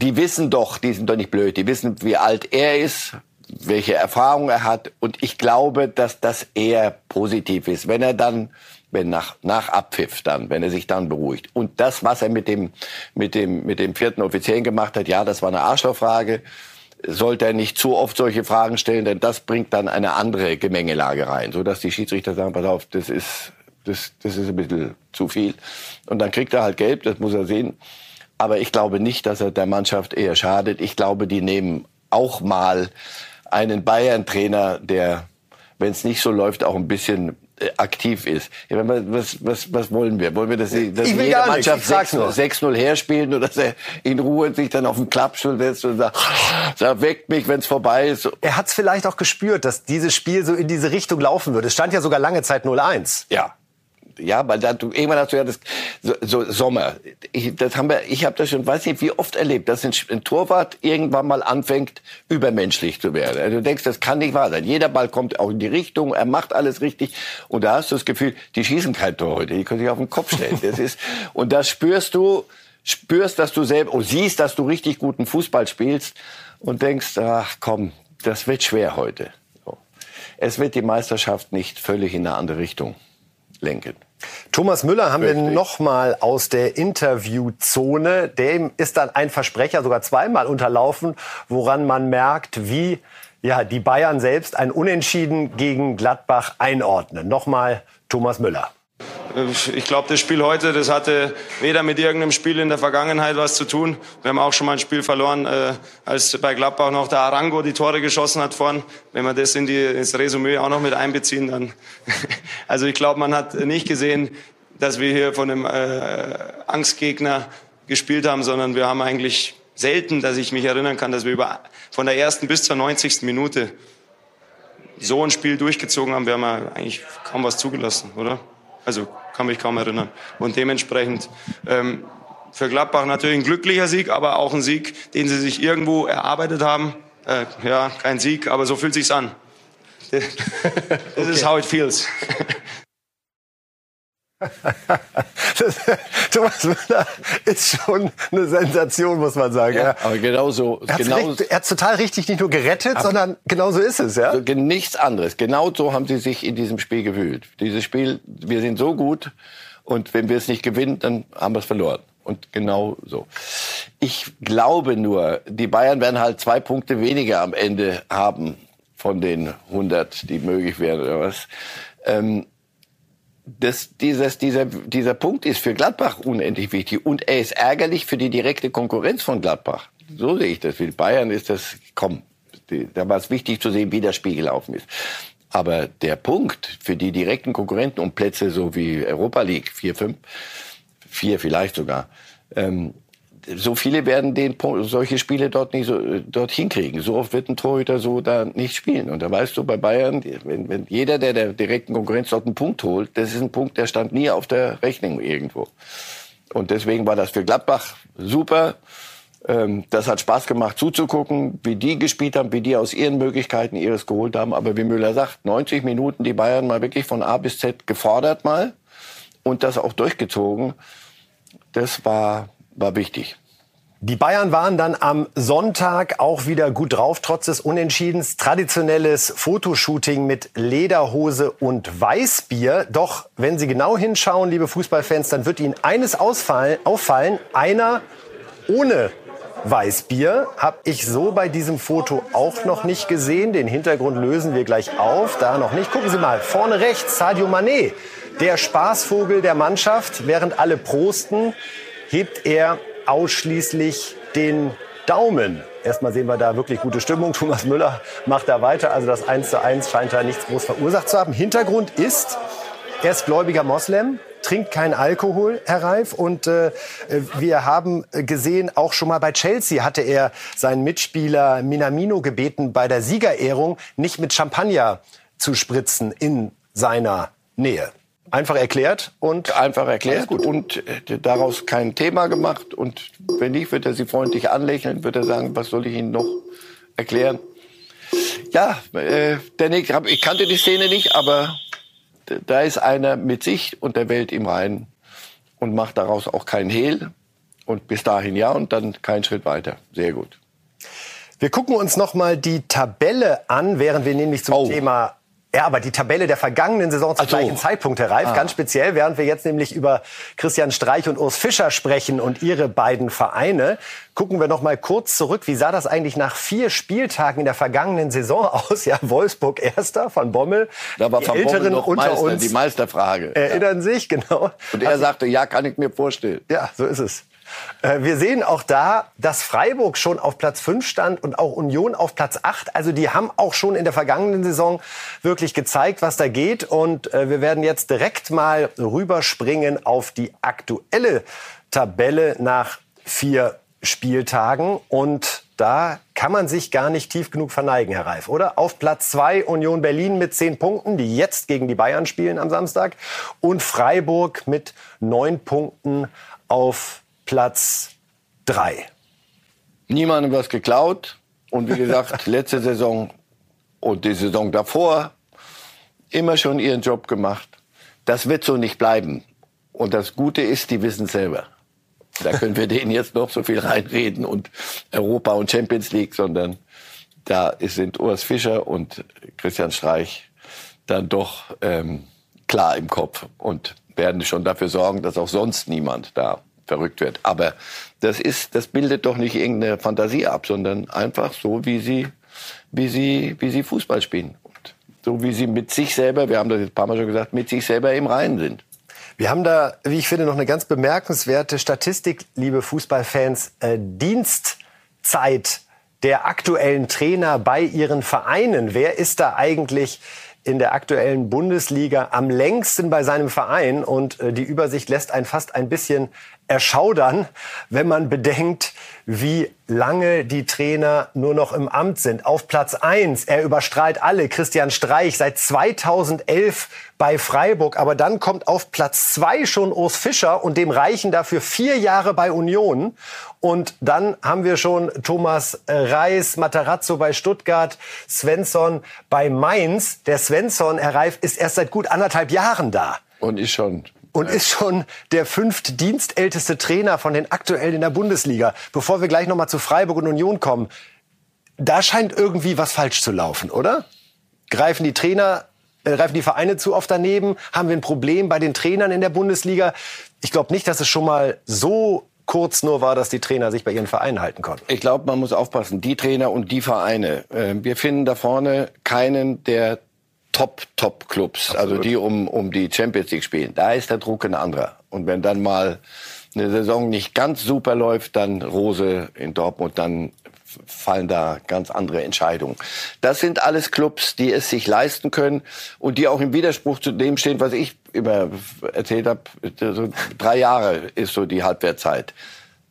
die wissen doch, die sind doch nicht blöd, die wissen, wie alt er ist, welche Erfahrung er hat. Und ich glaube, dass das eher positiv ist, wenn er dann, wenn nach, nach Abpfiff dann, wenn er sich dann beruhigt. Und das, was er mit dem, mit dem, mit dem vierten Offiziellen gemacht hat, ja, das war eine Arschlochfrage. Sollte er nicht zu oft solche Fragen stellen, denn das bringt dann eine andere Gemengelage rein, so dass die Schiedsrichter sagen, pass auf, das ist, das, das ist ein bisschen zu viel. Und dann kriegt er halt gelb, das muss er sehen. Aber ich glaube nicht, dass er der Mannschaft eher schadet. Ich glaube, die nehmen auch mal einen Bayern-Trainer, der, wenn es nicht so läuft, auch ein bisschen äh, aktiv ist. Was, was, was wollen wir? Wollen wir, dass, sie, dass jede Mannschaft 6-0 herspielen oder dass er in Ruhe sich dann auf den Klappstuhl setzt und sagt, sagt weckt mich, wenn es vorbei ist. Er hat es vielleicht auch gespürt, dass dieses Spiel so in diese Richtung laufen würde. Es stand ja sogar lange Zeit 0-1. Ja, Ja, weil da, du, irgendwann hast du ja das so, so Sommer. Ich, das haben wir, ich habe das schon, weiß nicht, wie oft erlebt, dass ein, ein, Torwart irgendwann mal anfängt, übermenschlich zu werden. Also du denkst, das kann nicht wahr sein. Jeder Ball kommt auch in die Richtung, er macht alles richtig. Und da hast du das Gefühl, die schießen kein Tor heute, die können sich auf den Kopf stellen. Das ist, (laughs) und das spürst du, spürst, dass du selber, und siehst, dass du richtig guten Fußball spielst und denkst, ach komm, das wird schwer heute. Es wird die Meisterschaft nicht völlig in eine andere Richtung lenken. Thomas Müller haben Richtig. wir noch mal aus der Interviewzone. Dem ist dann ein Versprecher sogar zweimal unterlaufen, woran man merkt, wie ja, die Bayern selbst ein Unentschieden gegen Gladbach einordnen. Nochmal Thomas Müller. Ich glaube, das Spiel heute, das hatte weder mit irgendeinem Spiel in der Vergangenheit was zu tun. Wir haben auch schon mal ein Spiel verloren, äh, als bei Gladbach noch der Arango die Tore geschossen hat vorn. Wenn wir das in die, ins Resümee auch noch mit einbeziehen, dann. (laughs) also ich glaube, man hat nicht gesehen, dass wir hier von einem äh, Angstgegner gespielt haben, sondern wir haben eigentlich selten, dass ich mich erinnern kann, dass wir über, von der ersten bis zur 90. Minute so ein Spiel durchgezogen haben. Wir haben ja eigentlich kaum was zugelassen, oder? Also kann mich kaum erinnern. Und dementsprechend ähm, für Gladbach natürlich ein glücklicher Sieg, aber auch ein Sieg, den sie sich irgendwo erarbeitet haben. Äh, ja, kein Sieg, aber so fühlt sich's an. (laughs) This okay. is how it feels. (laughs) Thomas Müller ist schon eine Sensation, muss man sagen. Ja, aber genauso. Er, genau er hat total richtig nicht nur gerettet, sondern genauso ist es. Ja? Also nichts anderes. Genau so haben sie sich in diesem Spiel gefühlt. Dieses Spiel, wir sind so gut und wenn wir es nicht gewinnen, dann haben wir es verloren. Und genau so. Ich glaube nur, die Bayern werden halt zwei Punkte weniger am Ende haben von den 100, die möglich wären oder was. Ähm, das, dieses, dieser, dieser Punkt ist für Gladbach unendlich wichtig und er ist ärgerlich für die direkte Konkurrenz von Gladbach. So sehe ich das. Für Bayern ist das, komm, da war es wichtig zu sehen, wie das Spiel gelaufen ist. Aber der Punkt für die direkten Konkurrenten um Plätze so wie Europa League, vier, fünf, vier vielleicht sogar, ähm, so viele werden den solche Spiele dort nicht so dort hinkriegen. So oft wird ein Torhüter so da nicht spielen. Und da weißt du bei Bayern, wenn, wenn jeder, der der direkten Konkurrenz dort einen Punkt holt, das ist ein Punkt, der stand nie auf der Rechnung irgendwo. Und deswegen war das für Gladbach super. Ähm, das hat Spaß gemacht zuzugucken, wie die gespielt haben, wie die aus ihren Möglichkeiten ihres geholt haben. Aber wie Müller sagt, 90 Minuten die Bayern mal wirklich von A bis Z gefordert mal und das auch durchgezogen. Das war war wichtig. Die Bayern waren dann am Sonntag auch wieder gut drauf, trotz des Unentschiedens. Traditionelles Fotoshooting mit Lederhose und Weißbier. Doch wenn Sie genau hinschauen, liebe Fußballfans, dann wird Ihnen eines ausfallen, auffallen. Einer ohne Weißbier habe ich so bei diesem Foto auch noch nicht gesehen. Den Hintergrund lösen wir gleich auf. Da noch nicht. Gucken Sie mal, vorne rechts Sadio Mané, der Spaßvogel der Mannschaft, während alle prosten hebt er ausschließlich den Daumen. Erstmal sehen wir da wirklich gute Stimmung. Thomas Müller macht da weiter. Also das 1 zu 1 scheint da nichts groß verursacht zu haben. Hintergrund ist, er ist gläubiger Moslem, trinkt keinen Alkohol, Herr Reif. Und äh, wir haben gesehen, auch schon mal bei Chelsea hatte er seinen Mitspieler Minamino gebeten, bei der Siegerehrung nicht mit Champagner zu spritzen in seiner Nähe. Einfach erklärt und einfach erklärt und äh, daraus kein Thema gemacht und wenn nicht, wird er sie freundlich anlächeln, wird er sagen, was soll ich Ihnen noch erklären? Ja, äh, Nick, ich kannte die Szene nicht, aber da ist einer mit sich und der Welt im Reinen und macht daraus auch keinen Hehl und bis dahin ja und dann keinen Schritt weiter. Sehr gut. Wir gucken uns noch mal die Tabelle an, während wir nämlich zum oh. Thema ja, aber die Tabelle der vergangenen Saison zum so. gleichen Zeitpunkt, Herr Reif, ah. ganz speziell, während wir jetzt nämlich über Christian Streich und Urs Fischer sprechen und ihre beiden Vereine, gucken wir noch mal kurz zurück. Wie sah das eigentlich nach vier Spieltagen in der vergangenen Saison (laughs) aus? Ja, Wolfsburg Erster von Bommel. Da war die von Älteren noch unter Meister, uns die Meisterfrage. Erinnern ja. sich, genau. Und er also, sagte, ja, kann ich mir vorstellen. Ja, so ist es. Äh, wir sehen auch da, dass Freiburg schon auf Platz 5 stand und auch Union auf Platz 8. Also die haben auch schon in der vergangenen Saison wirklich gezeigt, was da geht. Und äh, wir werden jetzt direkt mal rüberspringen auf die aktuelle Tabelle nach vier Spieltagen. Und da kann man sich gar nicht tief genug verneigen, Herr Reif, oder? Auf Platz zwei Union Berlin mit zehn Punkten, die jetzt gegen die Bayern spielen am Samstag. Und Freiburg mit neun Punkten auf Platz drei. Niemandem was geklaut. Und wie gesagt, (laughs) letzte Saison und die Saison davor immer schon ihren Job gemacht. Das wird so nicht bleiben. Und das Gute ist, die wissen selber. Da können wir denen jetzt noch so viel reinreden und Europa und Champions League, sondern da sind Urs Fischer und Christian Streich dann doch ähm, klar im Kopf und werden schon dafür sorgen, dass auch sonst niemand da verrückt wird. Aber das ist, das bildet doch nicht irgendeine Fantasie ab, sondern einfach so, wie sie, wie sie, wie sie Fußball spielen. Und so wie sie mit sich selber, wir haben das jetzt ein paar Mal schon gesagt, mit sich selber im Reinen sind. Wir haben da, wie ich finde, noch eine ganz bemerkenswerte Statistik, liebe Fußballfans. Äh, Dienstzeit der aktuellen Trainer bei ihren Vereinen. Wer ist da eigentlich in der aktuellen Bundesliga am längsten bei seinem Verein? Und äh, die Übersicht lässt einen fast ein bisschen erschaudern, wenn man bedenkt, wie lange die Trainer nur noch im Amt sind. Auf Platz eins, er überstrahlt alle, Christian Streich seit 2011 bei Freiburg. Aber dann kommt auf Platz zwei schon Urs Fischer und dem reichen dafür vier Jahre bei Union. Und dann haben wir schon Thomas Reis, Matarazzo bei Stuttgart, Svensson bei Mainz. Der Svensson, Herr Reif, ist erst seit gut anderthalb Jahren da. Und ist schon und ist schon der fünftdienstälteste Trainer von den aktuellen in der Bundesliga. Bevor wir gleich noch mal zu Freiburg und Union kommen, da scheint irgendwie was falsch zu laufen, oder? Greifen die Trainer, äh, greifen die Vereine zu oft daneben? Haben wir ein Problem bei den Trainern in der Bundesliga? Ich glaube nicht, dass es schon mal so kurz nur war, dass die Trainer sich bei ihren Vereinen halten konnten. Ich glaube, man muss aufpassen. Die Trainer und die Vereine. Äh, wir finden da vorne keinen, der Top-Top-Clubs, also die um, um die Champions League spielen, da ist der Druck ein anderer. Und wenn dann mal eine Saison nicht ganz super läuft, dann Rose in Dortmund, dann fallen da ganz andere Entscheidungen. Das sind alles Clubs, die es sich leisten können und die auch im Widerspruch zu dem stehen, was ich immer erzählt habe. So drei Jahre ist so die Halbwertzeit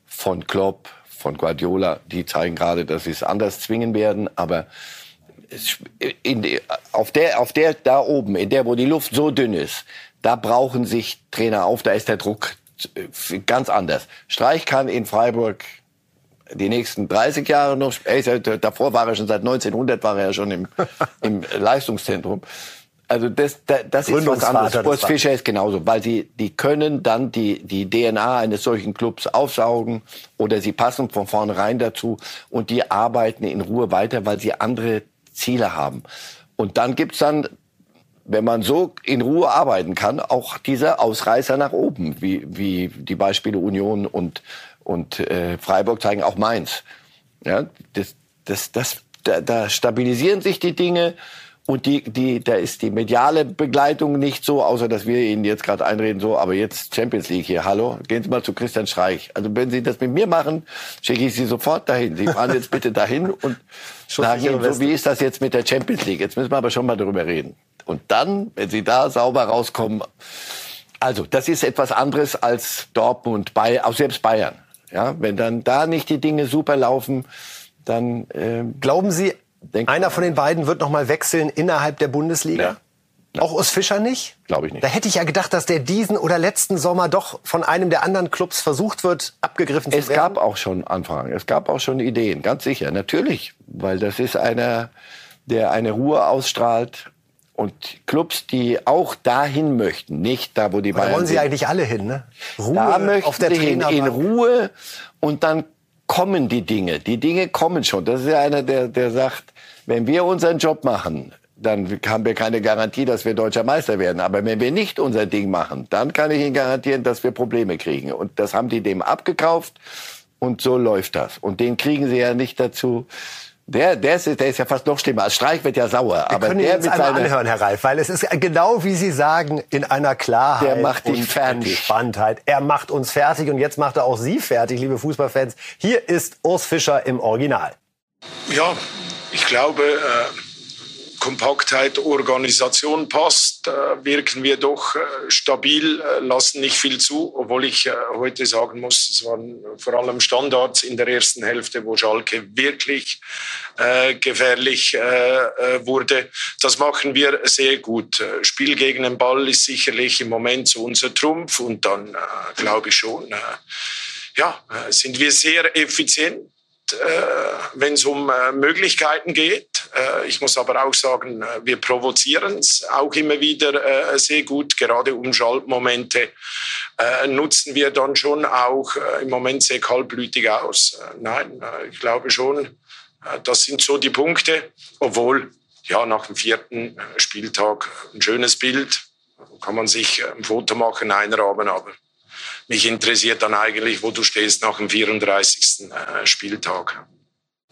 von Klopp, von Guardiola. Die zeigen gerade, dass sie es anders zwingen werden, aber in, auf der, auf der, da oben, in der, wo die Luft so dünn ist, da brauchen sich Trainer auf, da ist der Druck äh, ganz anders. Streich kann in Freiburg die nächsten 30 Jahre noch, ey, davor war er schon seit 1900 war er ja schon im, (laughs) im Leistungszentrum. Also das, das, das ist was anderes. Urs Fischer ist genauso, weil sie, die können dann die, die DNA eines solchen Clubs aufsaugen oder sie passen von vornherein dazu und die arbeiten in Ruhe weiter, weil sie andere Ziele haben. Und dann gibt's dann, wenn man so in Ruhe arbeiten kann, auch diese Ausreißer nach oben, wie, wie die Beispiele Union und, und äh, Freiburg zeigen, auch Mainz. Ja, das, das, das, da, da stabilisieren sich die Dinge und die, die, da ist die mediale Begleitung nicht so, außer dass wir Ihnen jetzt gerade einreden, so, aber jetzt Champions League hier, hallo, gehen Sie mal zu Christian Streich. Also wenn Sie das mit mir machen, schicke ich Sie sofort dahin. Sie fahren jetzt bitte dahin (laughs) und sagen, so, wie ist das jetzt mit der Champions League? Jetzt müssen wir aber schon mal darüber reden. Und dann, wenn Sie da sauber rauskommen, also das ist etwas anderes als Dortmund, Bayern, auch selbst Bayern. Ja, wenn dann da nicht die Dinge super laufen, dann äh, glauben Sie, Denk Einer von den beiden wird noch mal wechseln innerhalb der Bundesliga? Ja. Auch Urs Fischer nicht? Glaube ich nicht. Da hätte ich ja gedacht, dass der diesen oder letzten Sommer doch von einem der anderen Clubs versucht wird, abgegriffen es zu werden. Es gab auch schon Anfragen, es gab auch schon Ideen, ganz sicher, natürlich, weil das ist einer, der eine Ruhe ausstrahlt und Clubs, die auch dahin möchten, nicht da, wo die Bayern Da wollen sie sind. eigentlich alle hin, ne? Ruhe da möchten auf der sie hin, in Ruhe und dann kommen die Dinge. Die Dinge kommen schon. Das ist ja einer, der, der sagt, wenn wir unseren Job machen, dann haben wir keine Garantie, dass wir deutscher Meister werden. Aber wenn wir nicht unser Ding machen, dann kann ich Ihnen garantieren, dass wir Probleme kriegen. Und das haben die dem abgekauft. Und so läuft das. Und den kriegen sie ja nicht dazu, der, der, ist, der ist ja fast noch schlimmer. Als Streich wird ja sauer. Wir aber können der jetzt einmal anhören, Herr Reif, weil es ist genau wie Sie sagen, in einer Klarheit der macht dich und fertig. Entspanntheit. Er macht uns fertig und jetzt macht er auch Sie fertig, liebe Fußballfans. Hier ist Urs Fischer im Original. Ja, ich glaube, äh, Kompaktheit, Organisation passt, äh, wirken wir doch äh, stabil, äh, lassen nicht viel zu, obwohl ich heute sagen muss, es waren vor allem Standards in der ersten Hälfte, wo Schalke wirklich gefährlich wurde. Das machen wir sehr gut. Spiel gegen den Ball ist sicherlich im Moment so unser Trumpf und dann glaube ich schon, ja, sind wir sehr effizient äh, wenn es um äh, Möglichkeiten geht. Äh, ich muss aber auch sagen, wir provozieren es auch immer wieder sehr gut. Gerade um Schaltmomente nutzen wir dann schon auch im Moment sehr kaltblütig aus. Nein, ich glaube schon, das sind so die Punkte, obwohl ja nach dem vierten Spieltag ein schönes Bild kann man sich ein Foto machen, einrahmen, aber mich interessiert dann eigentlich, wo du stehst nach dem 34. Äh, Spieltag.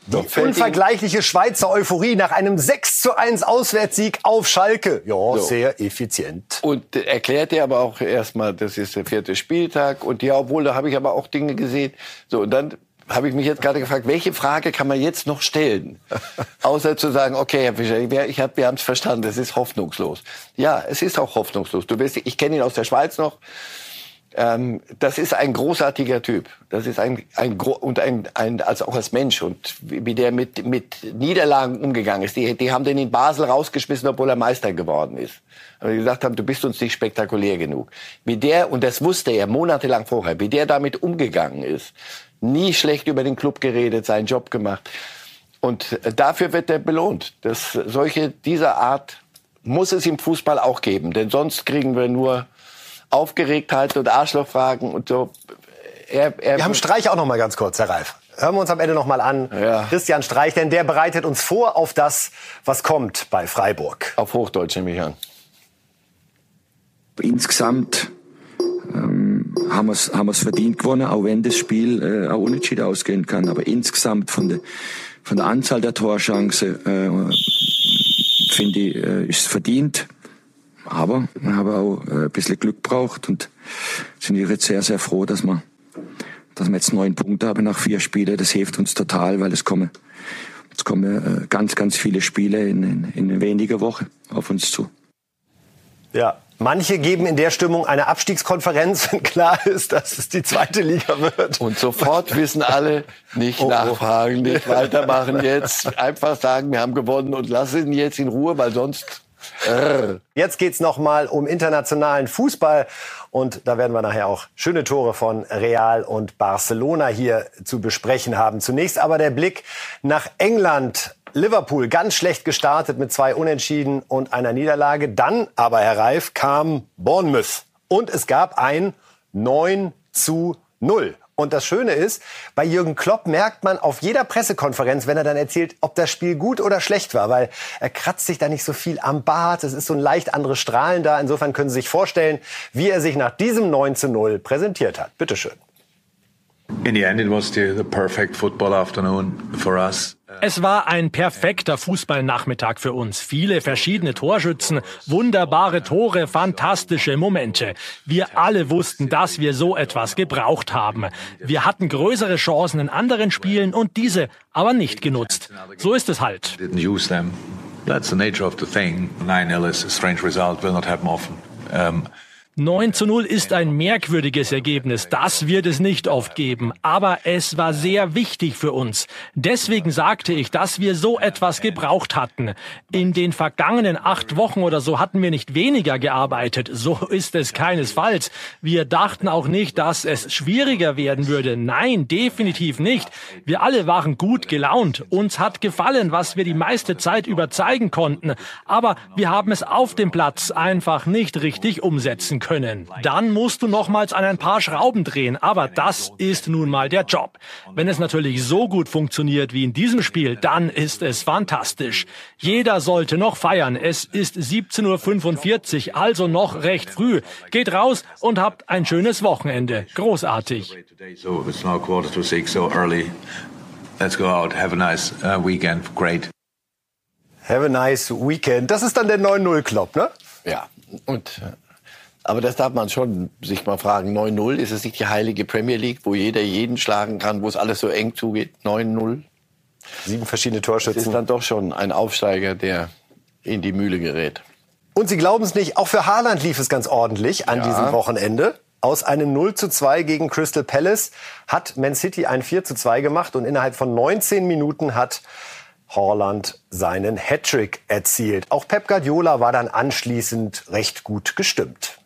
Die unvergleichliche Schweizer Euphorie nach einem 6 zu 1 Auswärtssieg auf Schalke. Ja, so. sehr effizient. Und erklärt er aber auch erstmal, das ist der vierte Spieltag. Und ja, obwohl, da habe ich aber auch Dinge gesehen. So, und dann habe ich mich jetzt gerade gefragt, welche Frage kann man jetzt noch stellen? (laughs) Außer zu sagen, okay, Herr Fischer, ich hab, wir haben es verstanden, das ist hoffnungslos. Ja, es ist auch hoffnungslos. Du bist, ich kenne ihn aus der Schweiz noch. Ähm, das ist ein großartiger Typ. Das ist ein, ein und ein, ein also auch als Mensch und wie, wie der mit mit Niederlagen umgegangen ist. Die, die haben den in Basel rausgeschmissen, obwohl er Meister geworden ist. Weil die gesagt haben, du bist uns nicht spektakulär genug. Wie der und das wusste er monatelang vorher, wie der damit umgegangen ist. Nie schlecht über den Club geredet, seinen Job gemacht. Und dafür wird er belohnt. Das solche dieser Art muss es im Fußball auch geben, denn sonst kriegen wir nur Aufgeregtheit und Arschlochfragen und so. Er, er Wir haben Streich auch noch mal ganz kurz, Herr Reif. Hören wir uns am Ende noch mal an. Ja. Christian Streich, denn der bereitet uns vor auf das, was kommt bei Freiburg. Auf Hochdeutsch nehme ich an. Insgesamt ähm, haben wir es haben verdient gewonnen, auch wenn das Spiel äh, auch unentschieden ausgehen kann. Aber insgesamt von der, von der Anzahl der Torchancen äh, finde ich, äh, ist es verdient. Aber wir haben auch äh, ein bisschen Glück braucht und sind jetzt sehr, sehr froh, dass wir, dass wir jetzt neun Punkte haben nach vier Spielen. Das hilft uns total, weil es kommen, es kommen äh, ganz, ganz viele Spiele in, in, in weniger Wochen auf uns zu. Ja, Manche geben in der Stimmung eine Abstiegskonferenz, wenn klar ist, dass es die zweite Liga wird. Und sofort wissen alle, nicht oh, oh. nachfragen, nicht weitermachen jetzt. Einfach sagen, wir haben gewonnen und lassen ihn jetzt in Ruhe, weil sonst Jetzt geht's noch mal um internationalen Fußball und da werden wir nachher auch schöne Tore von Real und Barcelona hier zu besprechen haben. Zunächst aber der Blick nach England. Liverpool ganz schlecht gestartet mit zwei Unentschieden und einer Niederlage. Dann aber, Herr Reif, kam Bournemouth und es gab ein 9 zu 0. Und das Schöne ist, bei Jürgen Klopp merkt man auf jeder Pressekonferenz, wenn er dann erzählt, ob das Spiel gut oder schlecht war, weil er kratzt sich da nicht so viel am Bart. Es ist so ein leicht andere Strahlen da. Insofern können Sie sich vorstellen, wie er sich nach diesem 9 zu 0 präsentiert hat. Bitte schön. In the end, it was the, the perfect football afternoon for us. Es war ein perfekter Fußballnachmittag für uns. Viele verschiedene Torschützen, wunderbare Tore, fantastische Momente. Wir alle wussten, dass wir so etwas gebraucht haben. Wir hatten größere Chancen in anderen Spielen und diese aber nicht genutzt. So ist es halt. That's the nature of the thing. 9-0 is a strange result, will not happen often. Um, 9 zu 0 ist ein merkwürdiges Ergebnis. Das wird es nicht oft geben. Aber es war sehr wichtig für uns. Deswegen sagte ich, dass wir so etwas gebraucht hatten. In den vergangenen acht Wochen oder so hatten wir nicht weniger gearbeitet. So ist es keinesfalls. Wir dachten auch nicht, dass es schwieriger werden würde. Nein, definitiv nicht. Wir alle waren gut gelaunt. Uns hat gefallen, was wir die meiste Zeit über zeigen konnten. Aber wir haben es auf dem Platz einfach nicht richtig umsetzen können können. Dann musst du nochmals an ein paar Schrauben drehen, aber das ist nun mal der Job. Wenn es natürlich so gut funktioniert wie in diesem Spiel, dann ist es fantastisch. Jeder sollte noch feiern. Es ist 17.45 Uhr, also noch recht früh. Geht raus und habt ein schönes Wochenende. Großartig. Let's go out. Have a nice uh, weekend. Great. Have a nice weekend. Das ist dann der 9-0-Club, ne? Ja. Und äh, aber das darf man schon sich mal fragen. 9-0, ist es nicht die heilige Premier League, wo jeder jeden schlagen kann, wo es alles so eng zugeht? 9-0? Sieben verschiedene Torschützen. Das ist dann doch schon ein Aufsteiger, der in die Mühle gerät. Und Sie glauben es nicht, auch für Haaland lief es ganz ordentlich an Ja. diesem Wochenende. Aus einem 0 zu 2 gegen Crystal Palace hat Man City ein 4 zu 2 gemacht und innerhalb von 19 Minuten hat Haaland seinen Hattrick erzielt. Auch Pep Guardiola war dann anschließend recht gut gestimmt.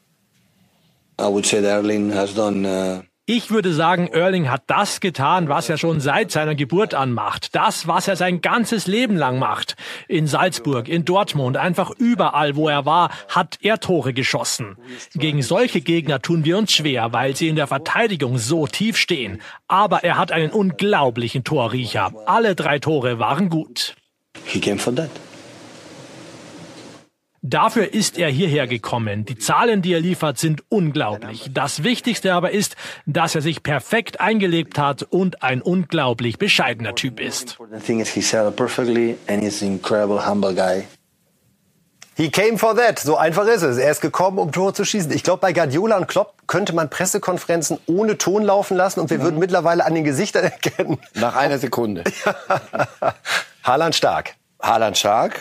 Ich würde sagen, Erling hat das getan, was er schon seit seiner Geburt an macht. Das, was er sein ganzes Leben lang macht. In Salzburg, in Dortmund, einfach überall, wo er war, hat er Tore geschossen. Gegen solche Gegner tun wir uns schwer, weil sie in der Verteidigung so tief stehen. Aber er hat einen unglaublichen Torriecher. Alle drei Tore waren gut. he came for that. Dafür ist er hierher gekommen. Die Zahlen, die er liefert, sind unglaublich. Das Wichtigste aber ist, dass er sich perfekt eingelebt hat und ein unglaublich bescheidener Typ ist. He came for that. So einfach ist es. Er ist gekommen, um Tore zu schießen. Ich glaube, bei Guardiola und Klopp könnte man Pressekonferenzen ohne Ton laufen lassen und wir würden mittlerweile an den Gesichtern erkennen. Nach einer Sekunde. (laughs) Haaland stark. Haaland stark.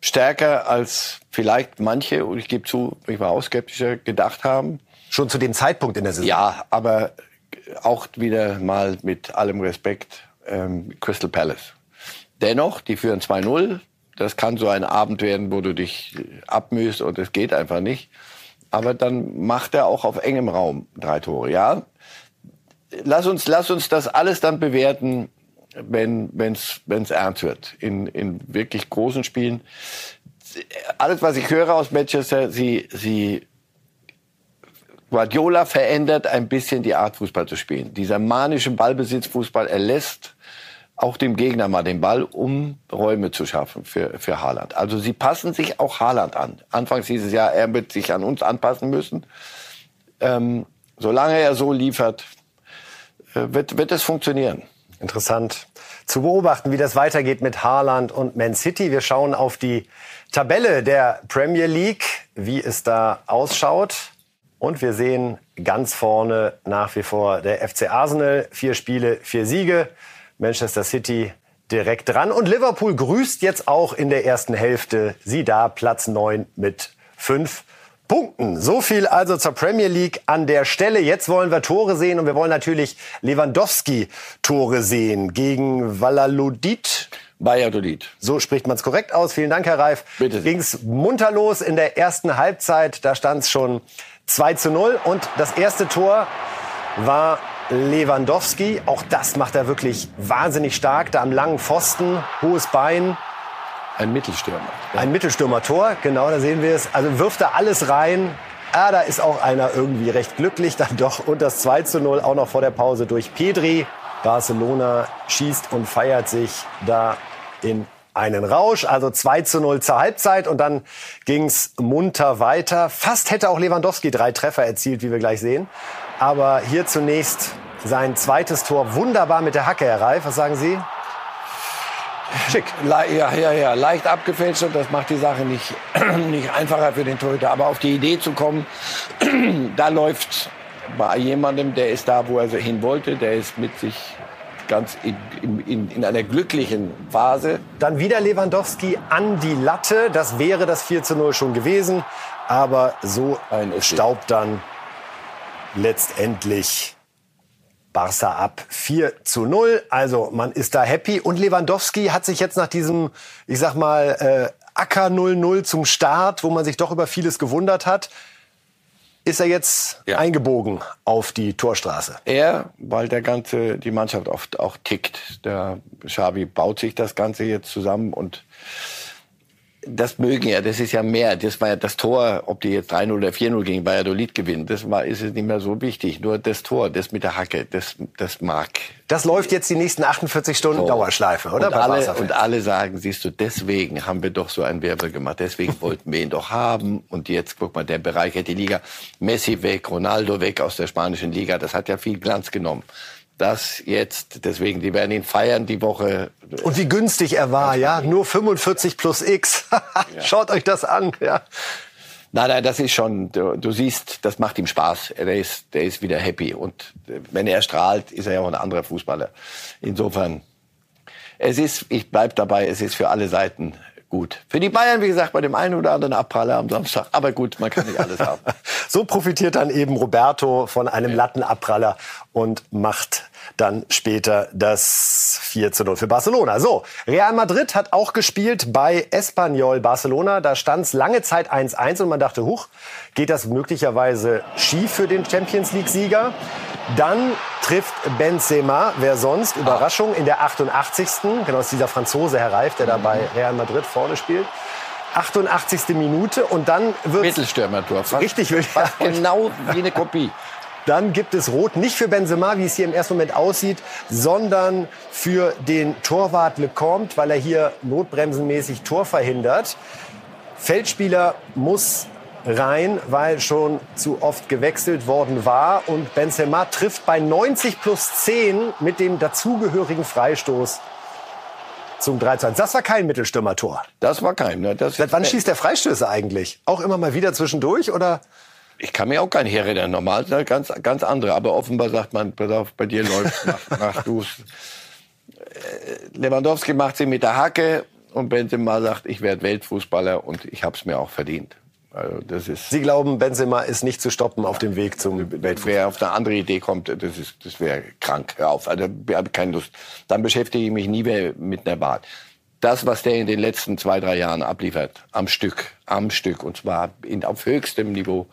Stärker als vielleicht manche, und ich gebe zu, ich war auch skeptischer, gedacht haben. Schon zu dem Zeitpunkt in der Saison. Ja, aber auch wieder mal mit allem Respekt ähm, Crystal Palace. Dennoch, die führen 2-0. Das kann so ein Abend werden, wo du dich abmühst und es geht einfach nicht. Aber dann macht er auch auf engem Raum drei Tore. Ja, lass uns, lass uns das alles dann bewerten, wenn wenn's wenn's ernst wird. In, in wirklich großen Spielen. Alles, was ich höre aus Manchester, sie, sie Guardiola verändert ein bisschen die Art, Fußball zu spielen. Dieser manische Ballbesitzfußball, er lässt auch dem Gegner mal den Ball, um Räume zu schaffen für, für Haaland. Also sie passen sich auch Haaland an. Anfangs hieß es ja, er wird sich an uns anpassen müssen. Ähm, solange er so liefert, äh, wird, wird es funktionieren. Interessant zu beobachten, wie das weitergeht mit Haaland und Man City. Wir schauen auf die Tabelle der Premier League, wie es da ausschaut. Und wir sehen ganz vorne nach wie vor der FC Arsenal. Vier Spiele, vier Siege. Manchester City direkt dran. Und Liverpool grüßt jetzt auch in der ersten Hälfte. Sie da, Platz neun mit fünf Punkten. So viel also zur Premier League an der Stelle. Jetzt wollen wir Tore sehen und wir wollen natürlich Lewandowski Tore sehen gegen Valladolid. Valladolid. So spricht man es korrekt aus. Vielen Dank, Herr Reif. Bitte. Ging's munter los in der ersten Halbzeit. Da stand es schon 2 zu 0 und das erste Tor war Lewandowski. Auch das macht er wirklich wahnsinnig stark. Da am langen Pfosten, hohes Bein. Ein Mittelstürmer. Ein Mittelstürmer-Tor, genau, da sehen wir es. Also wirft er alles rein. Ah, da ist auch einer irgendwie recht glücklich dann doch. Und das 2 zu 0 auch noch vor der Pause durch Pedri. Barcelona schießt und feiert sich da in einen Rausch. Also 2 zu 0 zur Halbzeit und dann ging's munter weiter. Fast hätte auch Lewandowski drei Treffer erzielt, wie wir gleich sehen. Aber hier zunächst sein zweites Tor wunderbar mit der Hacke, Herr Reif. Was sagen Sie? Schick. Le ja, ja, ja, leicht abgefälscht und das macht die Sache nicht, (clears throat) nicht einfacher für den Torhüter. Aber auf die Idee zu kommen, (clears throat) da läuft bei jemandem, der ist da, wo er hin wollte, der ist mit sich ganz in, in, in einer glücklichen Phase. Dann wieder Lewandowski an die Latte. Das wäre das 4 zu 0 schon gewesen. Aber so staubt dann letztendlich Barca ab 4 zu 0. Also man ist da happy. Und Lewandowski hat sich jetzt nach diesem, ich sag mal, äh, Acker 0-0 zum Start, wo man sich doch über vieles gewundert hat, ist er jetzt eingebogen auf die Torstraße. Er, weil der ganze, die Mannschaft oft auch tickt. Der Xavi baut sich das Ganze jetzt zusammen und das mögen ja, das ist ja mehr. Das war ja das Tor, ob die jetzt 3-0 oder 4-0 gegen Valladolid gewinnen, das war, ist es nicht mehr so wichtig. Nur das Tor, das mit der Hacke, das, das mag. Das läuft jetzt die nächsten 48 Stunden Dauerschleife, oder? Und alle, und alle sagen, siehst du, deswegen haben wir doch so einen Wirbel gemacht. Deswegen (laughs) wollten wir ihn doch haben. Und jetzt, guck mal, der bereichert die Liga. Messi weg, Ronaldo weg aus der spanischen Liga. Das hat ja viel Glanz genommen. Das jetzt, deswegen, die werden ihn feiern die Woche. Und wie günstig er war, ja? Nur 45 plus X. (laughs) Schaut euch das an, ja. Nein, nein, das ist schon, du, du siehst, das macht ihm Spaß. Der ist, der ist wieder happy. Und äh, wenn er strahlt, ist er ja auch ein anderer Fußballer. Insofern, es ist, ich bleib dabei, es ist für alle Seiten gut. Für die Bayern, wie gesagt, bei dem einen oder anderen Abpraller am Samstag. Aber gut, man kann nicht alles haben. (laughs) so profitiert dann eben Roberto von einem Lattenabpraller und macht dann später das 4 zu 0 für Barcelona. So, Real Madrid hat auch gespielt bei Espanyol Barcelona. Da stand es lange Zeit 1-1 und man dachte, huch, geht das möglicherweise schief für den Champions League-Sieger? Dann trifft Benzema, wer sonst, Überraschung, in der 88. Genau, ist dieser Franzose, Herr Reif, der da bei Real Madrid vorne spielt. 88. Minute und dann wird Mittelstürmer-Tor. Richtig, will genau wie eine Kopie. Dann gibt es Rot nicht für Benzema, wie es hier im ersten Moment aussieht, sondern für den Torwart Lecomte, weil er hier notbremsenmäßig Tor verhindert. Feldspieler muss rein, weil schon zu oft gewechselt worden war. Und Benzema trifft bei 90 plus 10 mit dem dazugehörigen Freistoß zum 3 zu 1. Das war kein Mittelstürmertor. Das war kein. Ne? Das Seit wann schießt der Freistöße eigentlich? Auch immer mal wieder zwischendurch oder? Ich kann mir auch keinen herreden. Normal sind ganz, ganz andere. Aber offenbar sagt man, pass auf, bei dir läuft (laughs) nach, nach du. Lewandowski macht sie mit der Hacke und Benzema sagt, ich werde Weltfußballer und ich habe es mir auch verdient. Also das ist Sie glauben, Benzema ist nicht zu stoppen auf dem Weg zum Weltfußball? Wer auf eine andere Idee kommt, das, ist, das wäre krank. Hör auf, also ich habe keine Lust. Dann beschäftige ich mich nie mehr mit einer Wahl. Das, was der in den letzten zwei, drei Jahren abliefert, am Stück, am Stück, und zwar in, auf höchstem Niveau,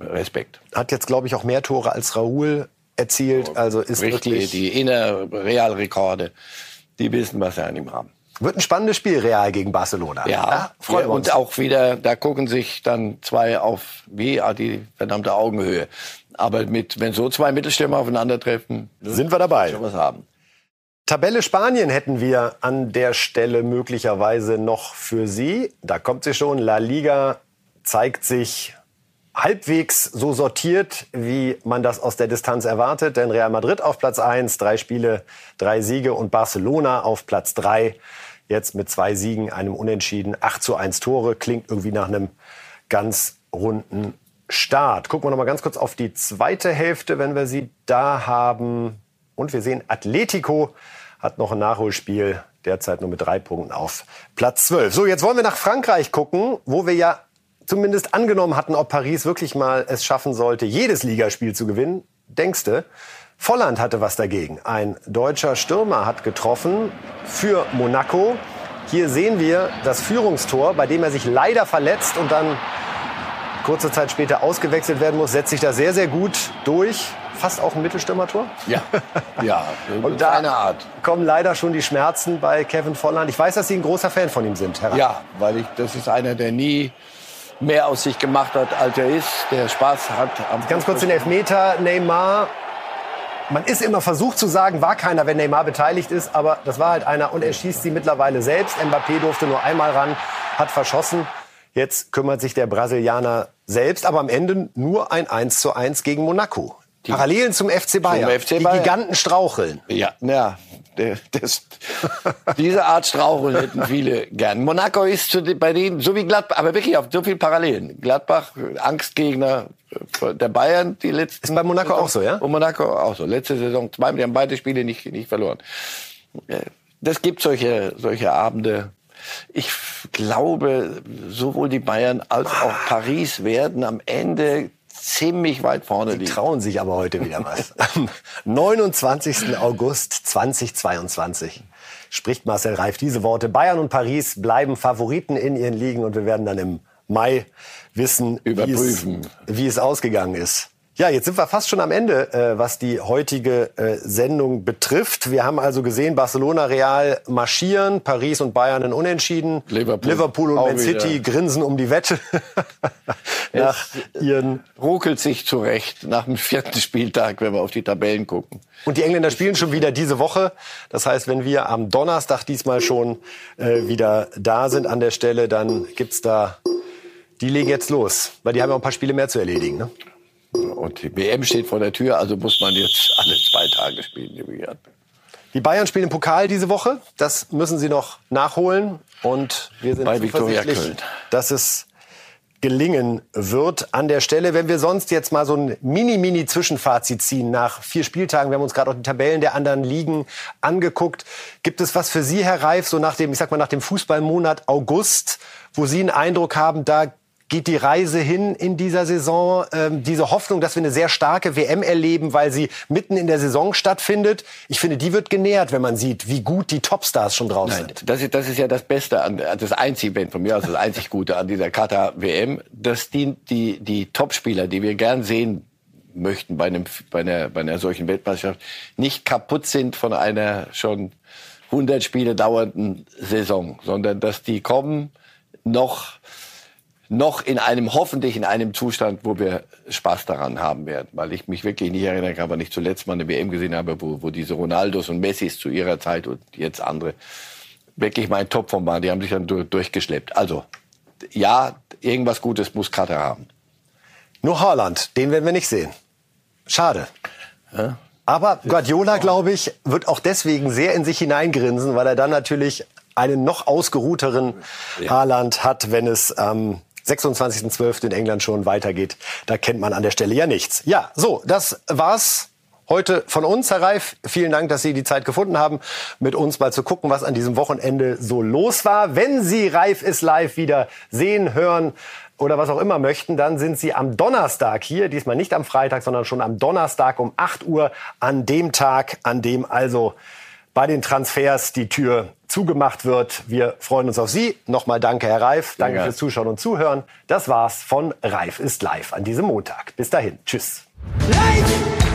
Respekt. Hat jetzt, glaube ich, auch mehr Tore als Raoul erzielt. Also ist Richtig, wirklich die inner Realrekorde, die wissen, was sie an ihm haben. wird ein spannendes Spiel Real gegen Barcelona. Ja, freuen ja, wir uns. und auch wieder, da gucken sich dann zwei auf wie ah, die verdammte Augenhöhe. Aber mit, wenn so zwei Mittelstürmer aufeinandertreffen, Sind wir dabei. schon was haben. Tabelle Spanien hätten wir an der Stelle möglicherweise noch für Sie. Da kommt sie schon. La Liga zeigt sich halbwegs so sortiert, wie man das aus der Distanz erwartet. Denn Real Madrid auf Platz 1, drei Spiele, drei Siege und Barcelona auf Platz 3. Jetzt mit zwei Siegen, einem Unentschieden, 8 zu 1 Tore. Klingt irgendwie nach einem ganz runden Start. Gucken wir noch mal ganz kurz auf die zweite Hälfte, wenn wir sie da haben. Und wir sehen, Atletico hat noch ein Nachholspiel, derzeit nur mit drei Punkten auf Platz 12. So, jetzt wollen wir nach Frankreich gucken, wo wir ja zumindest angenommen hatten, ob Paris wirklich mal es schaffen sollte, jedes Ligaspiel zu gewinnen. Denkste, Volland hatte was dagegen. Ein deutscher Stürmer hat getroffen für Monaco. Hier sehen wir das Führungstor, bei dem er sich leider verletzt und dann kurze Zeit später ausgewechselt werden muss, setzt sich da sehr, sehr gut durch. Fast auch ein Mittelstürmertor. Ja, ja, (laughs) Und da eine Art. kommen leider schon die Schmerzen bei Kevin Volland. Ich weiß, dass Sie ein großer Fan von ihm sind, Herr. Ja, weil ich, das ist einer, der nie mehr aus sich gemacht hat, als er ist, der Spaß hat. Ganz kurz den Elfmeter, Neymar. Man ist immer versucht zu sagen, war keiner, wenn Neymar beteiligt ist, aber das war halt einer und er schießt sie mittlerweile selbst. Mbappé durfte nur einmal ran, hat verschossen. Jetzt kümmert sich der Brasilianer selbst, aber am Ende nur ein 1 zu 1 gegen Monaco. Parallelen zum FC Bayern. FC Die Bayern. Giganten straucheln. Ja, ja. Der, das, diese Art Straucheln hätten viele gern. Monaco ist zu, bei denen, so wie Gladbach, aber wirklich auf so viele Parallelen. Gladbach, Angstgegner der Bayern, die letzten. Ist bei Monaco auch so, ja? Und Monaco auch so. Letzte Saison zweimal, die haben beide Spiele nicht, nicht verloren. Äh, Das gibt solche, solche Abende. Ich glaube, sowohl die Bayern als auch Paris werden am Ende ziemlich weit vorne Die liegen. trauen sich aber heute wieder was. (laughs) Am 29. August 2022 spricht Marcel Reif diese Worte. Bayern und Paris bleiben Favoriten in ihren Ligen und wir werden dann im Mai wissen, Überprüfen. Wie, es, wie es ausgegangen ist. Ja, jetzt sind wir fast schon am Ende, äh, was die heutige äh, Sendung betrifft. Wir haben also gesehen, Barcelona, Real marschieren, Paris und Bayern in Unentschieden. Liverpool Liverpool und Man City grinsen um die Wette (laughs) nach ihren ruckelt sich zurecht nach dem vierten Spieltag, wenn wir auf die Tabellen gucken. Und die Engländer spielen schon wieder diese Woche. Das heißt, wenn wir am Donnerstag diesmal schon äh, wieder da sind an der Stelle, dann gibt's da, die legen jetzt los. Weil die haben ja auch ein paar Spiele mehr zu erledigen. Ne? Und die WM steht vor der Tür, also muss man jetzt alle zwei Tage spielen. Die Bayern spielen Pokal diese Woche. Das müssen sie noch nachholen. Und wir sind Bei zuversichtlich, Köln. dass es gelingen wird an der Stelle. Wenn wir sonst jetzt mal so ein Mini-Mini-Zwischenfazit ziehen nach vier Spieltagen, wir haben uns gerade auch die Tabellen der anderen Ligen angeguckt. Gibt es was für Sie, Herr Reif, so nach dem, ich sag mal, nach dem Fußballmonat August, wo Sie einen Eindruck haben, da geht die Reise hin in dieser Saison? Ähm, diese Hoffnung, dass wir eine sehr starke WM erleben, weil sie mitten in der Saison stattfindet. Ich finde, die wird genährt, wenn man sieht, wie gut die Topstars schon drauf Nein, sind. das ist, das ist ja das Beste, an, das einzige, wenn von mir aus das einzig Gute an dieser Katar-WM, dass die, die, die Topspieler, die wir gern sehen möchten bei, einem, bei, einer, bei einer solchen Weltmeisterschaft, nicht kaputt sind von einer schon 100 Spiele dauernden Saison, sondern dass die kommen noch noch in einem, hoffentlich in einem Zustand, wo wir Spaß daran haben werden. Weil ich mich wirklich nicht erinnern kann, wann ich zuletzt mal eine WM gesehen habe, wo, wo diese Ronaldos und Messis zu ihrer Zeit und jetzt andere wirklich mein Topform waren. Die haben sich dann durch, durchgeschleppt. Also, ja, irgendwas Gutes muss Katar haben. Nur Haaland, den werden wir nicht sehen. Schade. Ja. Aber Guardiola, glaube ich, wird auch deswegen sehr in sich hineingrinsen, weil er dann natürlich einen noch ausgeruhteren ja. Haaland hat, wenn es ähm, 26.12. in England schon weitergeht. Da kennt man an der Stelle ja nichts. Ja, so, das war's heute von uns, Herr Reif. Vielen Dank, dass Sie die Zeit gefunden haben, mit uns mal zu gucken, was an diesem Wochenende so los war. Wenn Sie Reif ist live wieder sehen, hören, oder was auch immer möchten, dann sind Sie am Donnerstag hier, diesmal nicht am Freitag, sondern schon am Donnerstag um 8 Uhr, an dem Tag, an dem also bei den Transfers die Tür zugemacht wird. Wir freuen uns auf Sie. Nochmal danke, Herr Reif. Danke fürs Zuschauen und Zuhören. Das war's von Reif ist live an diesem Montag. Bis dahin. Tschüss. Live!